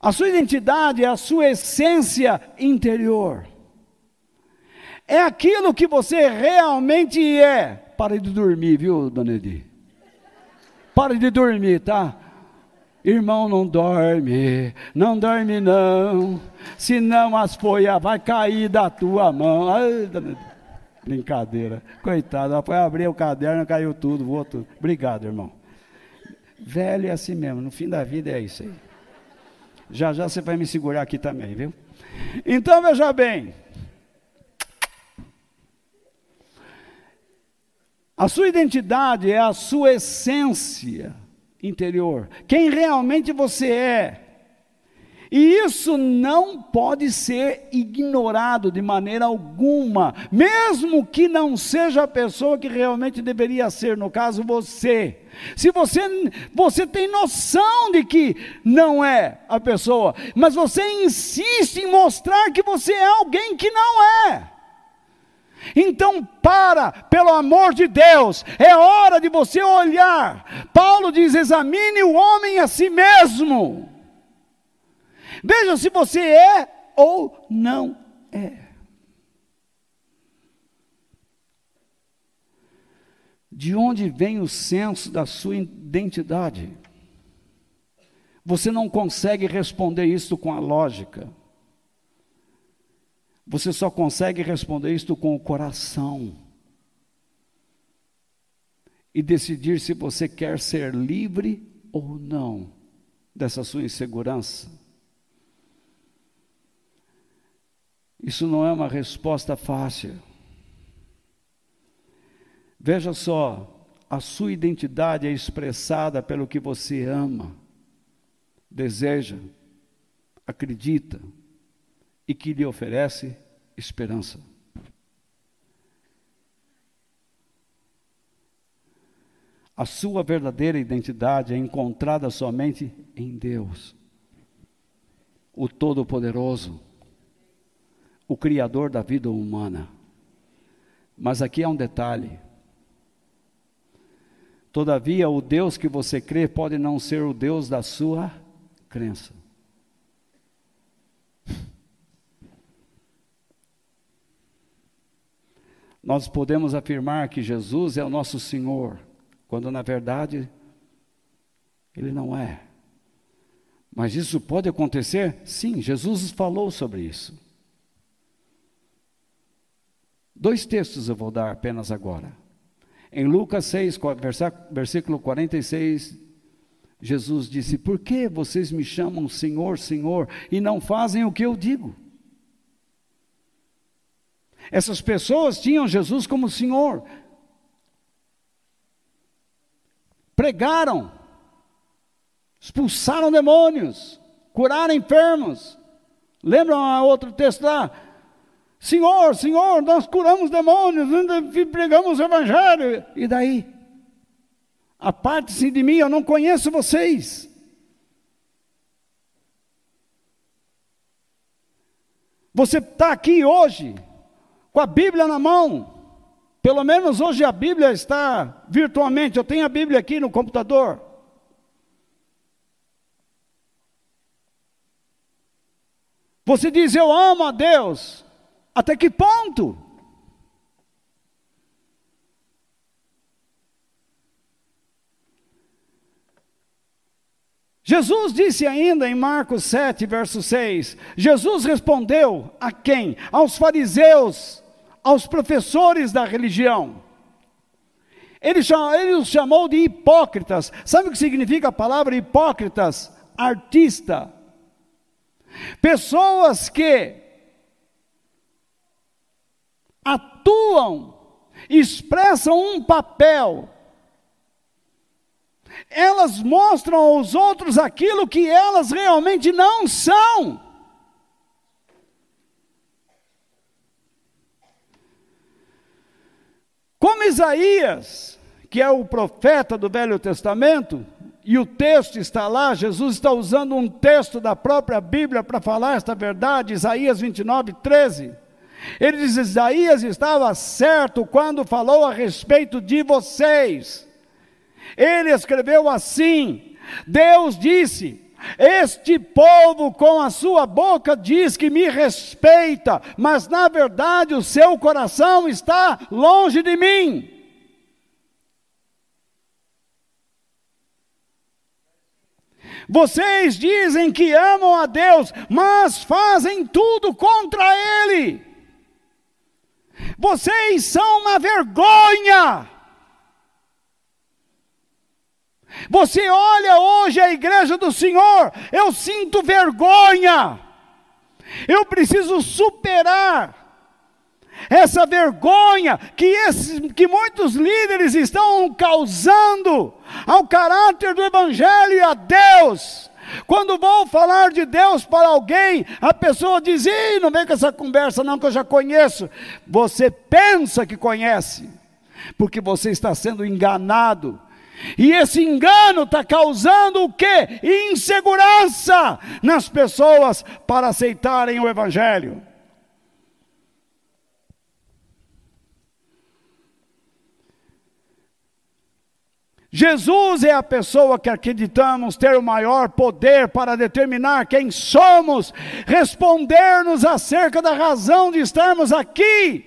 A sua identidade é a sua essência interior. É aquilo que você realmente é. Pare de dormir, viu, dona Edi? Pare de dormir, tá? Irmão, não dorme, não dorme não, senão as folhas vai cair da tua mão. Ai, dona Edi. Brincadeira. Coitado, rapaz, abrir o caderno, caiu tudo, voou tudo. Obrigado, irmão. Velho é assim mesmo, no fim da vida é isso aí. Já já você vai me segurar aqui também, viu? Então, veja bem. A sua identidade é a sua essência interior. Quem realmente você é. E isso não pode ser ignorado de maneira alguma, mesmo que não seja a pessoa que realmente deveria ser, no caso você. Se você, você tem noção de que não é a pessoa, mas você insiste em mostrar que você é alguém que não é. Então, para, pelo amor de Deus, é hora de você olhar. Paulo diz: examine o homem a si mesmo. Veja se você é ou não é. De onde vem o senso da sua identidade? Você não consegue responder isso com a lógica. Você só consegue responder isto com o coração. E decidir se você quer ser livre ou não dessa sua insegurança. Isso não é uma resposta fácil. Veja só, a sua identidade é expressada pelo que você ama, deseja, acredita, e que lhe oferece esperança. A sua verdadeira identidade é encontrada somente em Deus, o Todo-Poderoso, o Criador da vida humana. Mas aqui há um detalhe. Todavia, o Deus que você crê pode não ser o Deus da sua crença. Nós podemos afirmar que Jesus é o nosso Senhor, quando na verdade Ele não é. Mas isso pode acontecer? Sim, Jesus falou sobre isso. Dois textos eu vou dar apenas agora. Em Lucas 6, versículo 46, Jesus disse: Por que vocês me chamam Senhor, Senhor, e não fazem o que eu digo? Essas pessoas tinham Jesus como Senhor. Pregaram, expulsaram demônios, curaram enfermos. Lembram outro texto lá? Senhor, Senhor, nós curamos demônios, pregamos o Evangelho. E daí? Aparte-se de mim, eu não conheço vocês. Você está aqui hoje com a Bíblia na mão. Pelo menos hoje a Bíblia está virtualmente. Eu tenho a Bíblia aqui no computador. Você diz, eu amo a Deus. Até que ponto? Jesus disse ainda em Marcos 7, verso 6: Jesus respondeu a quem? Aos fariseus aos professores da religião. Ele, ele os chamou de hipócritas. Sabe o que significa a palavra hipócritas? Artista. Pessoas que atuam, expressam um papel, elas mostram aos outros aquilo que elas realmente não são. Como Isaías, que é o profeta do Velho Testamento, e o texto está lá, Jesus está usando um texto da própria Bíblia para falar esta verdade, Isaías 29, 13. Ele diz: Isaías estava certo quando falou a respeito de vocês. Ele escreveu assim: Deus disse: este povo com a sua boca diz que me respeita, mas na verdade o seu coração está longe de mim. Vocês dizem que amam a Deus, mas fazem tudo contra Ele. Vocês são uma vergonha. Você olha hoje a igreja do Senhor, eu sinto vergonha. Eu preciso superar essa vergonha que, esses, que muitos líderes estão causando ao caráter do Evangelho e a Deus. Quando vão falar de Deus para alguém, a pessoa diz: Ih, não vem com essa conversa, não, que eu já conheço. Você pensa que conhece, porque você está sendo enganado. E esse engano está causando o quê? Insegurança nas pessoas para aceitarem o Evangelho. Jesus é a pessoa que acreditamos ter o maior poder para determinar quem somos, responder-nos acerca da razão de estarmos aqui,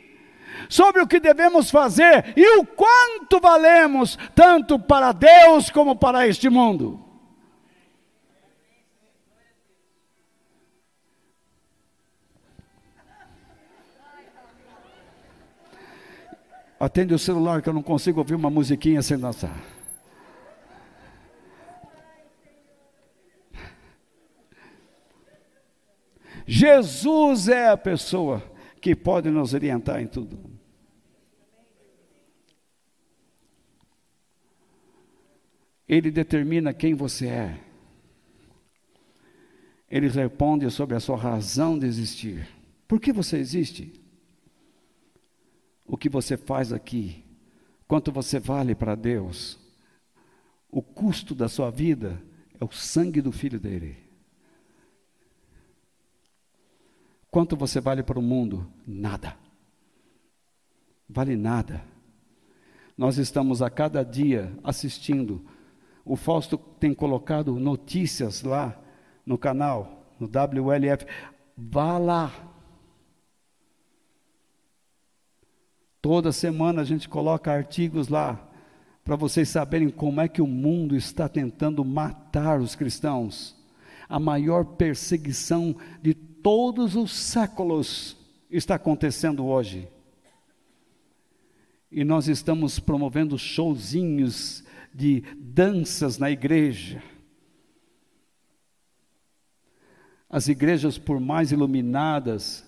sobre o que devemos fazer e o quanto valemos, tanto para Deus como para este mundo. Atende o celular que eu não consigo ouvir uma musiquinha sem dançar. Jesus é a pessoa que pode nos orientar em tudo. Ele determina quem você é. Ele responde sobre a sua razão de existir. Por que você existe? O que você faz aqui? Quanto você vale para Deus? O custo da sua vida é o sangue do filho dele. Quanto você vale para o mundo? Nada. Vale nada. Nós estamos a cada dia assistindo. O Fausto tem colocado notícias lá no canal, no WLF. Vá lá. Toda semana a gente coloca artigos lá para vocês saberem como é que o mundo está tentando matar os cristãos. A maior perseguição de todos os séculos está acontecendo hoje. E nós estamos promovendo showzinhos de danças na igreja. As igrejas, por mais iluminadas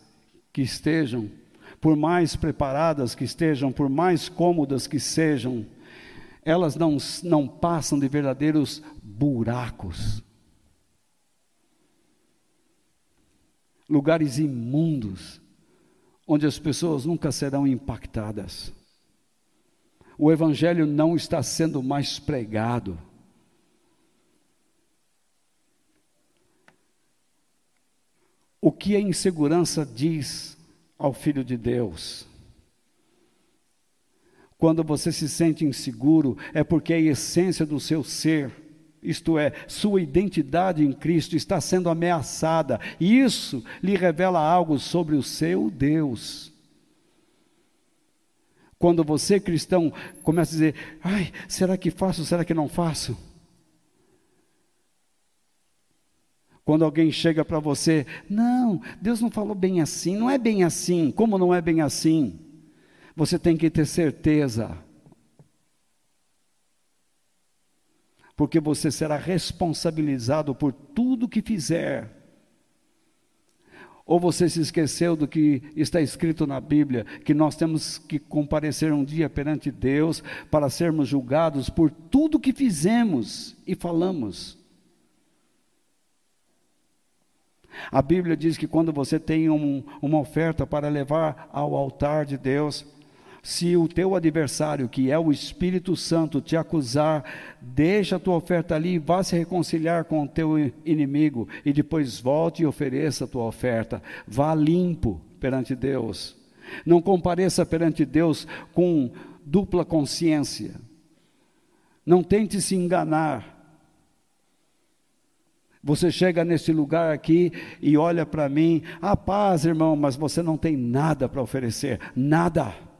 que estejam, por mais preparadas que estejam, por mais cômodas que sejam, elas não, não passam de verdadeiros buracos. Lugares imundos, onde as pessoas nunca serão impactadas. O Evangelho não está sendo mais pregado. O que a insegurança diz ao Filho de Deus? Quando você se sente inseguro, é porque a essência do seu ser isto é, sua identidade em Cristo está sendo ameaçada, e isso lhe revela algo sobre o seu Deus. Quando você, cristão, começa a dizer: ai, será que faço, será que não faço? Quando alguém chega para você, não, Deus não falou bem assim, não é bem assim, como não é bem assim? Você tem que ter certeza porque você será responsabilizado por tudo que fizer. Ou você se esqueceu do que está escrito na Bíblia, que nós temos que comparecer um dia perante Deus para sermos julgados por tudo que fizemos e falamos. A Bíblia diz que quando você tem um, uma oferta para levar ao altar de Deus, se o teu adversário, que é o Espírito Santo, te acusar, deixa a tua oferta ali e vá se reconciliar com o teu inimigo e depois volte e ofereça a tua oferta. Vá limpo perante Deus. Não compareça perante Deus com dupla consciência. Não tente se enganar. Você chega nesse lugar aqui e olha para mim, a paz, irmão, mas você não tem nada para oferecer, nada.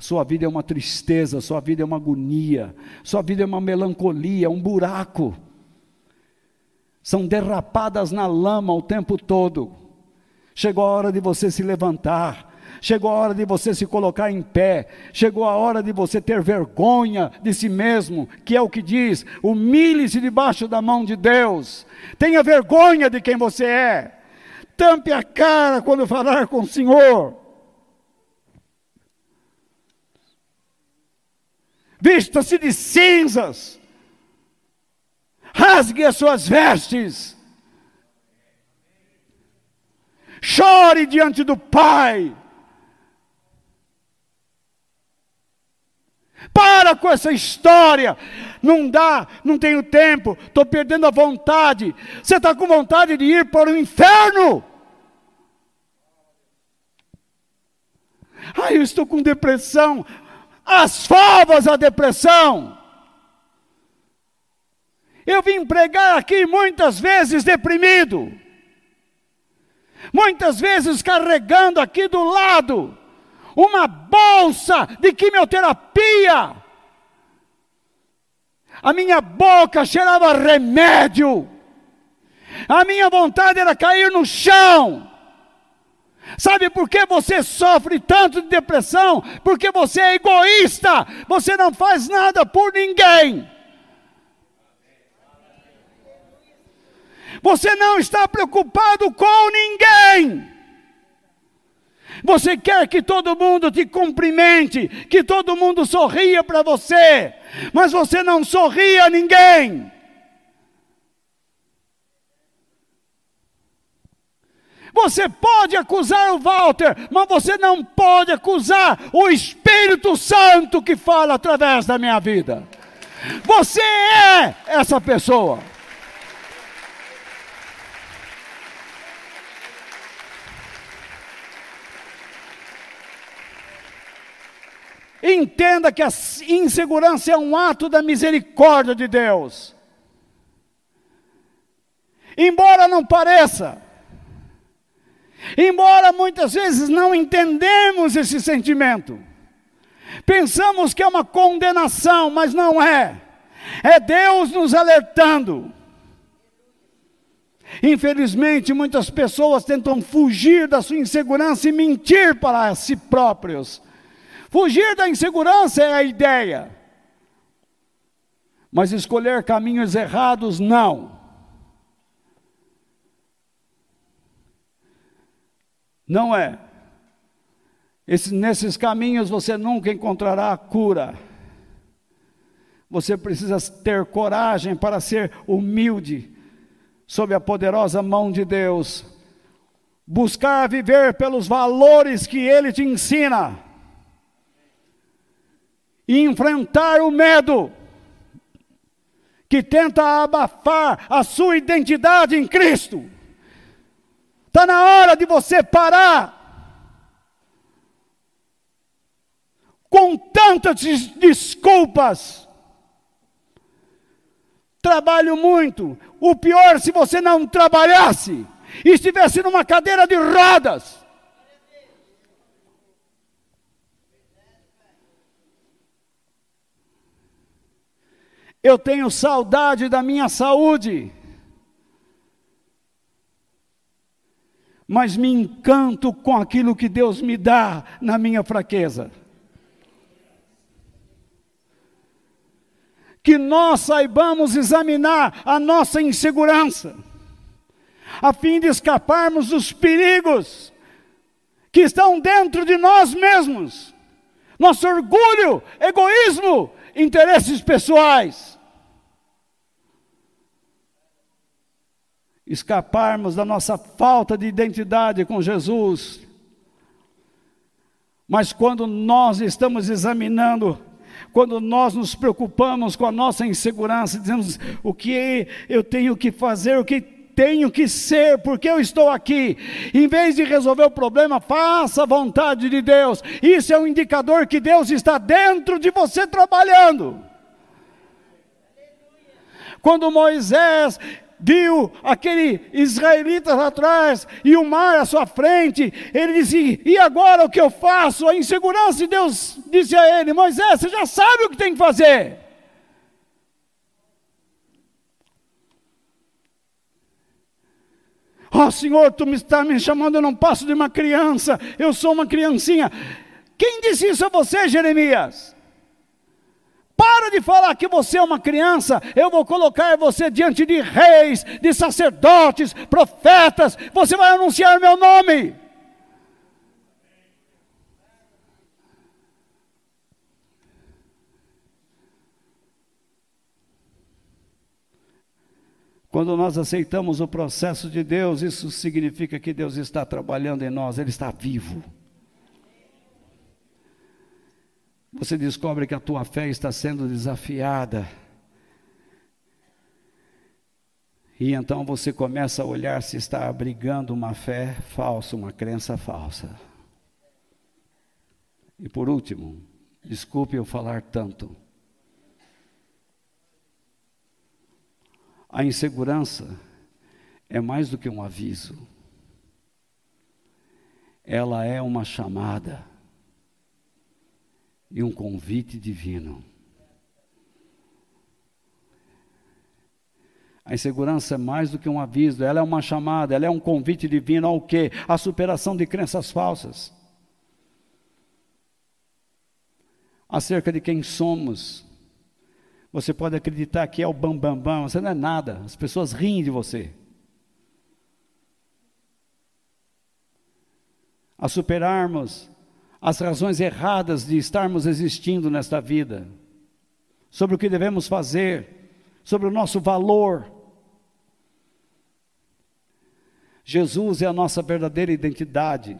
Sua vida é uma tristeza, sua vida é uma agonia, sua vida é uma melancolia, um buraco. São derrapadas na lama o tempo todo. Chegou a hora de você se levantar, chegou a hora de você se colocar em pé, chegou a hora de você ter vergonha de si mesmo, que é o que diz: humilhe-se debaixo da mão de Deus, tenha vergonha de quem você é, tampe a cara quando falar com o Senhor. Vista-se de cinzas, rasgue as suas vestes, chore diante do Pai. Para com essa história. Não dá, não tenho tempo, estou perdendo a vontade. Você está com vontade de ir para o inferno? Ah, eu estou com depressão. As favas a depressão. Eu vim pregar aqui muitas vezes deprimido, muitas vezes carregando aqui do lado uma bolsa de quimioterapia. A minha boca cheirava remédio, a minha vontade era cair no chão. Sabe por que você sofre tanto de depressão? Porque você é egoísta, você não faz nada por ninguém. Você não está preocupado com ninguém. Você quer que todo mundo te cumprimente, que todo mundo sorria para você, mas você não sorria a ninguém. Você pode acusar o Walter, mas você não pode acusar o Espírito Santo que fala através da minha vida. Você é essa pessoa. Entenda que a insegurança é um ato da misericórdia de Deus. Embora não pareça, embora muitas vezes não entendemos esse sentimento, pensamos que é uma condenação, mas não é. É Deus nos alertando. Infelizmente, muitas pessoas tentam fugir da sua insegurança e mentir para si próprios Fugir da insegurança é a ideia. Mas escolher caminhos errados, não. Não é. Esse, nesses caminhos você nunca encontrará cura. Você precisa ter coragem para ser humilde sob a poderosa mão de Deus. Buscar viver pelos valores que Ele te ensina e enfrentar o medo que tenta abafar a sua identidade em Cristo. Está na hora de você parar com tantas desculpas. Trabalho muito. O pior se você não trabalhasse e estivesse numa cadeira de rodas. Eu tenho saudade da minha saúde. Mas me encanto com aquilo que Deus me dá na minha fraqueza. Que nós saibamos examinar a nossa insegurança, a fim de escaparmos dos perigos que estão dentro de nós mesmos. Nosso orgulho, egoísmo, interesses pessoais. Escaparmos da nossa falta de identidade com Jesus. Mas quando nós estamos examinando, quando nós nos preocupamos com a nossa insegurança, dizemos o que eu tenho que fazer, o que tenho que ser, porque eu estou aqui. Em vez de resolver o problema, faça a vontade de Deus. Isso é um indicador que Deus está dentro de você trabalhando. Quando Moisés viu aquele israelita lá atrás e o mar à sua frente, ele disse: E agora o que eu faço? A insegurança de Deus disse a ele: Moisés, você já sabe o que tem que fazer. oh, Senhor, tu me está me chamando, eu não passo de uma criança, eu sou uma criancinha. Quem disse isso a você, Jeremias? Para de falar que você é uma criança. Eu vou colocar você diante de reis, de sacerdotes, profetas. Você vai anunciar meu nome. Quando nós aceitamos o processo de Deus, isso significa que Deus está trabalhando em nós, Ele está vivo. Você descobre que a tua fé está sendo desafiada. E então você começa a olhar se está abrigando uma fé falsa, uma crença falsa. E por último, desculpe eu falar tanto. A insegurança é mais do que um aviso. Ela é uma chamada e um convite divino. A insegurança é mais do que um aviso, ela é uma chamada, ela é um convite divino ao quê? A superação de crenças falsas. Acerca de quem somos, você pode acreditar que é o bambambam, bam, bam, você não é nada, as pessoas riem de você. A superarmos as razões erradas de estarmos existindo nesta vida, sobre o que devemos fazer, sobre o nosso valor. Jesus é a nossa verdadeira identidade,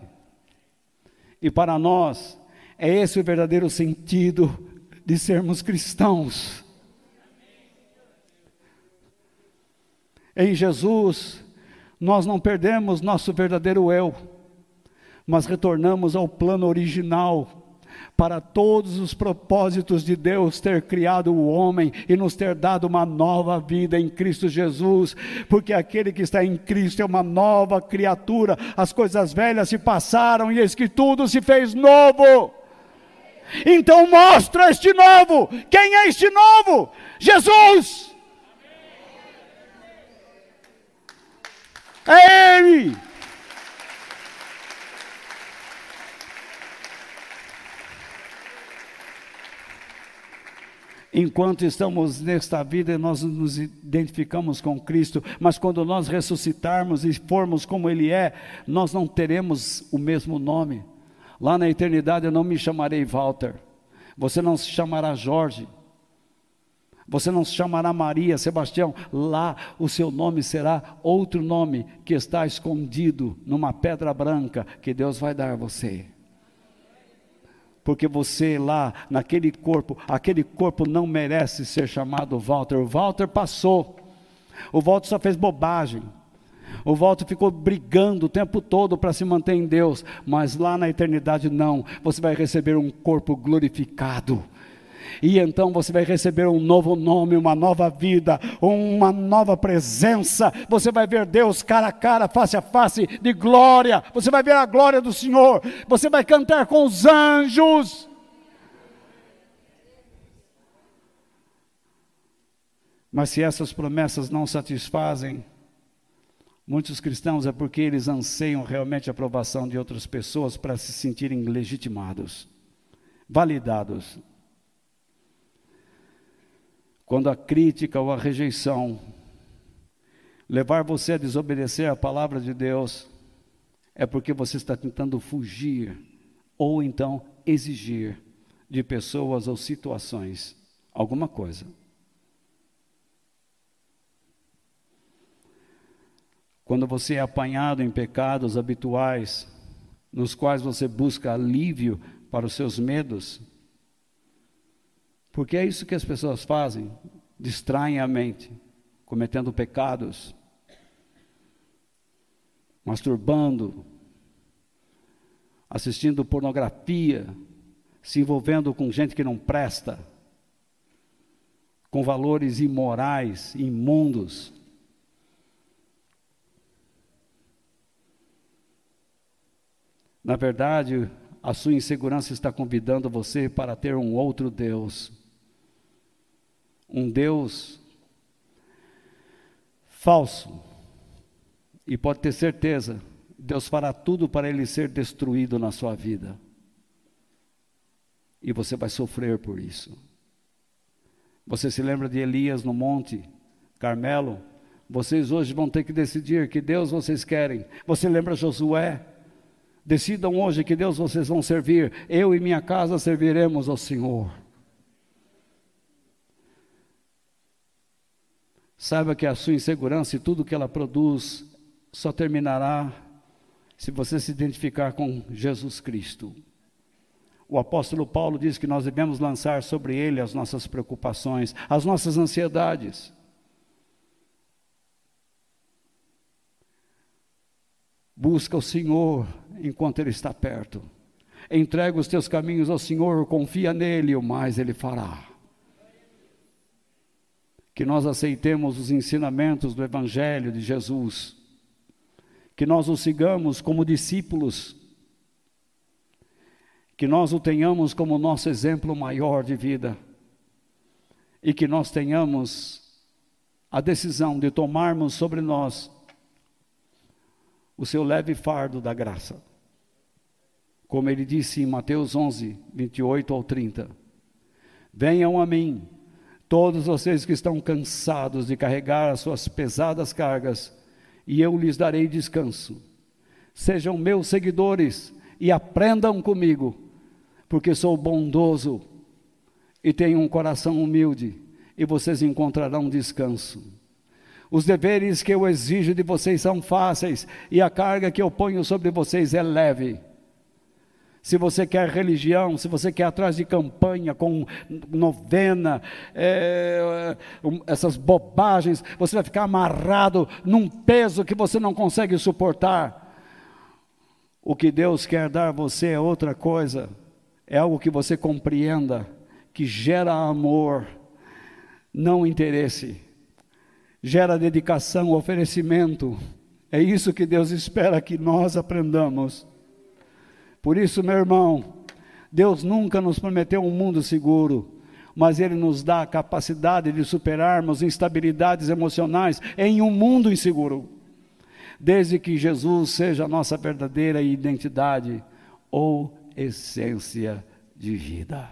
e para nós é esse o verdadeiro sentido de sermos cristãos. Em Jesus, nós não perdemos nosso verdadeiro eu, mas retornamos ao plano original, para todos os propósitos de Deus ter criado o homem e nos ter dado uma nova vida em Cristo Jesus, porque aquele que está em Cristo é uma nova criatura, as coisas velhas se passaram e eis que tudo se fez novo. Então mostra este novo. Quem é este novo? Jesus. É Ele! Enquanto estamos nesta vida, nós nos identificamos com Cristo, mas quando nós ressuscitarmos e formos como Ele é, nós não teremos o mesmo nome. Lá na eternidade eu não me chamarei Walter, você não se chamará Jorge, você não se chamará Maria, Sebastião, lá o seu nome será outro nome que está escondido numa pedra branca que Deus vai dar a você. Porque você lá, naquele corpo, aquele corpo não merece ser chamado Walter. O Walter passou. O Walter só fez bobagem. O Walter ficou brigando o tempo todo para se manter em Deus, mas lá na eternidade não. Você vai receber um corpo glorificado e então você vai receber um novo nome, uma nova vida, uma nova presença. Você vai ver Deus cara a cara, face a face, de glória. Você vai ver a glória do Senhor. Você vai cantar com os anjos. Mas se essas promessas não satisfazem, muitos cristãos é porque eles anseiam realmente a aprovação de outras pessoas para se sentirem legitimados, validados quando a crítica ou a rejeição levar você a desobedecer a palavra de Deus, é porque você está tentando fugir ou então exigir de pessoas ou situações alguma coisa. Quando você é apanhado em pecados habituais, nos quais você busca alívio para os seus medos, porque é isso que as pessoas fazem, distraem a mente, cometendo pecados, masturbando, assistindo pornografia, se envolvendo com gente que não presta, com valores imorais, imundos. Na verdade, a sua insegurança está convidando você para ter um outro Deus um Deus falso. E pode ter certeza, Deus fará tudo para ele ser destruído na sua vida. E você vai sofrer por isso. Você se lembra de Elias no monte Carmelo? Vocês hoje vão ter que decidir que Deus vocês querem. Você lembra Josué? Decidam hoje que Deus vocês vão servir. Eu e minha casa serviremos ao Senhor. Saiba que a sua insegurança e tudo que ela produz só terminará se você se identificar com Jesus Cristo. O apóstolo Paulo diz que nós devemos lançar sobre ele as nossas preocupações, as nossas ansiedades. Busca o Senhor enquanto Ele está perto. Entrega os teus caminhos ao Senhor, confia nele, o mais Ele fará que nós aceitemos os ensinamentos do Evangelho de Jesus, que nós o sigamos como discípulos, que nós o tenhamos como nosso exemplo maior de vida e que nós tenhamos a decisão de tomarmos sobre nós o seu leve fardo da graça. Como ele disse em Mateus 11, 28 ao 30. Venham a mim todos vocês que estão cansados de carregar as suas pesadas cargas, e eu lhes darei descanso. Sejam meus seguidores e aprendam comigo, porque sou bondoso e tenho um coração humilde, e vocês encontrarão descanso. Os deveres que eu exijo de vocês são fáceis, e a carga que eu ponho sobre vocês é leve se você quer religião, se você quer atrás de campanha com novena, é, essas bobagens, você vai ficar amarrado num peso que você não consegue suportar. O que Deus quer dar a você é outra coisa, é algo que você compreenda, que gera amor, não interesse, gera dedicação, oferecimento. É isso que Deus espera que nós aprendamos. Por isso, meu irmão, Deus nunca nos prometeu um mundo seguro, mas Ele nos dá a capacidade de superarmos instabilidades emocionais em um mundo inseguro, desde que Jesus seja a nossa verdadeira identidade ou essência de vida.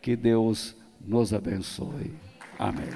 Que Deus nos abençoe. Amém.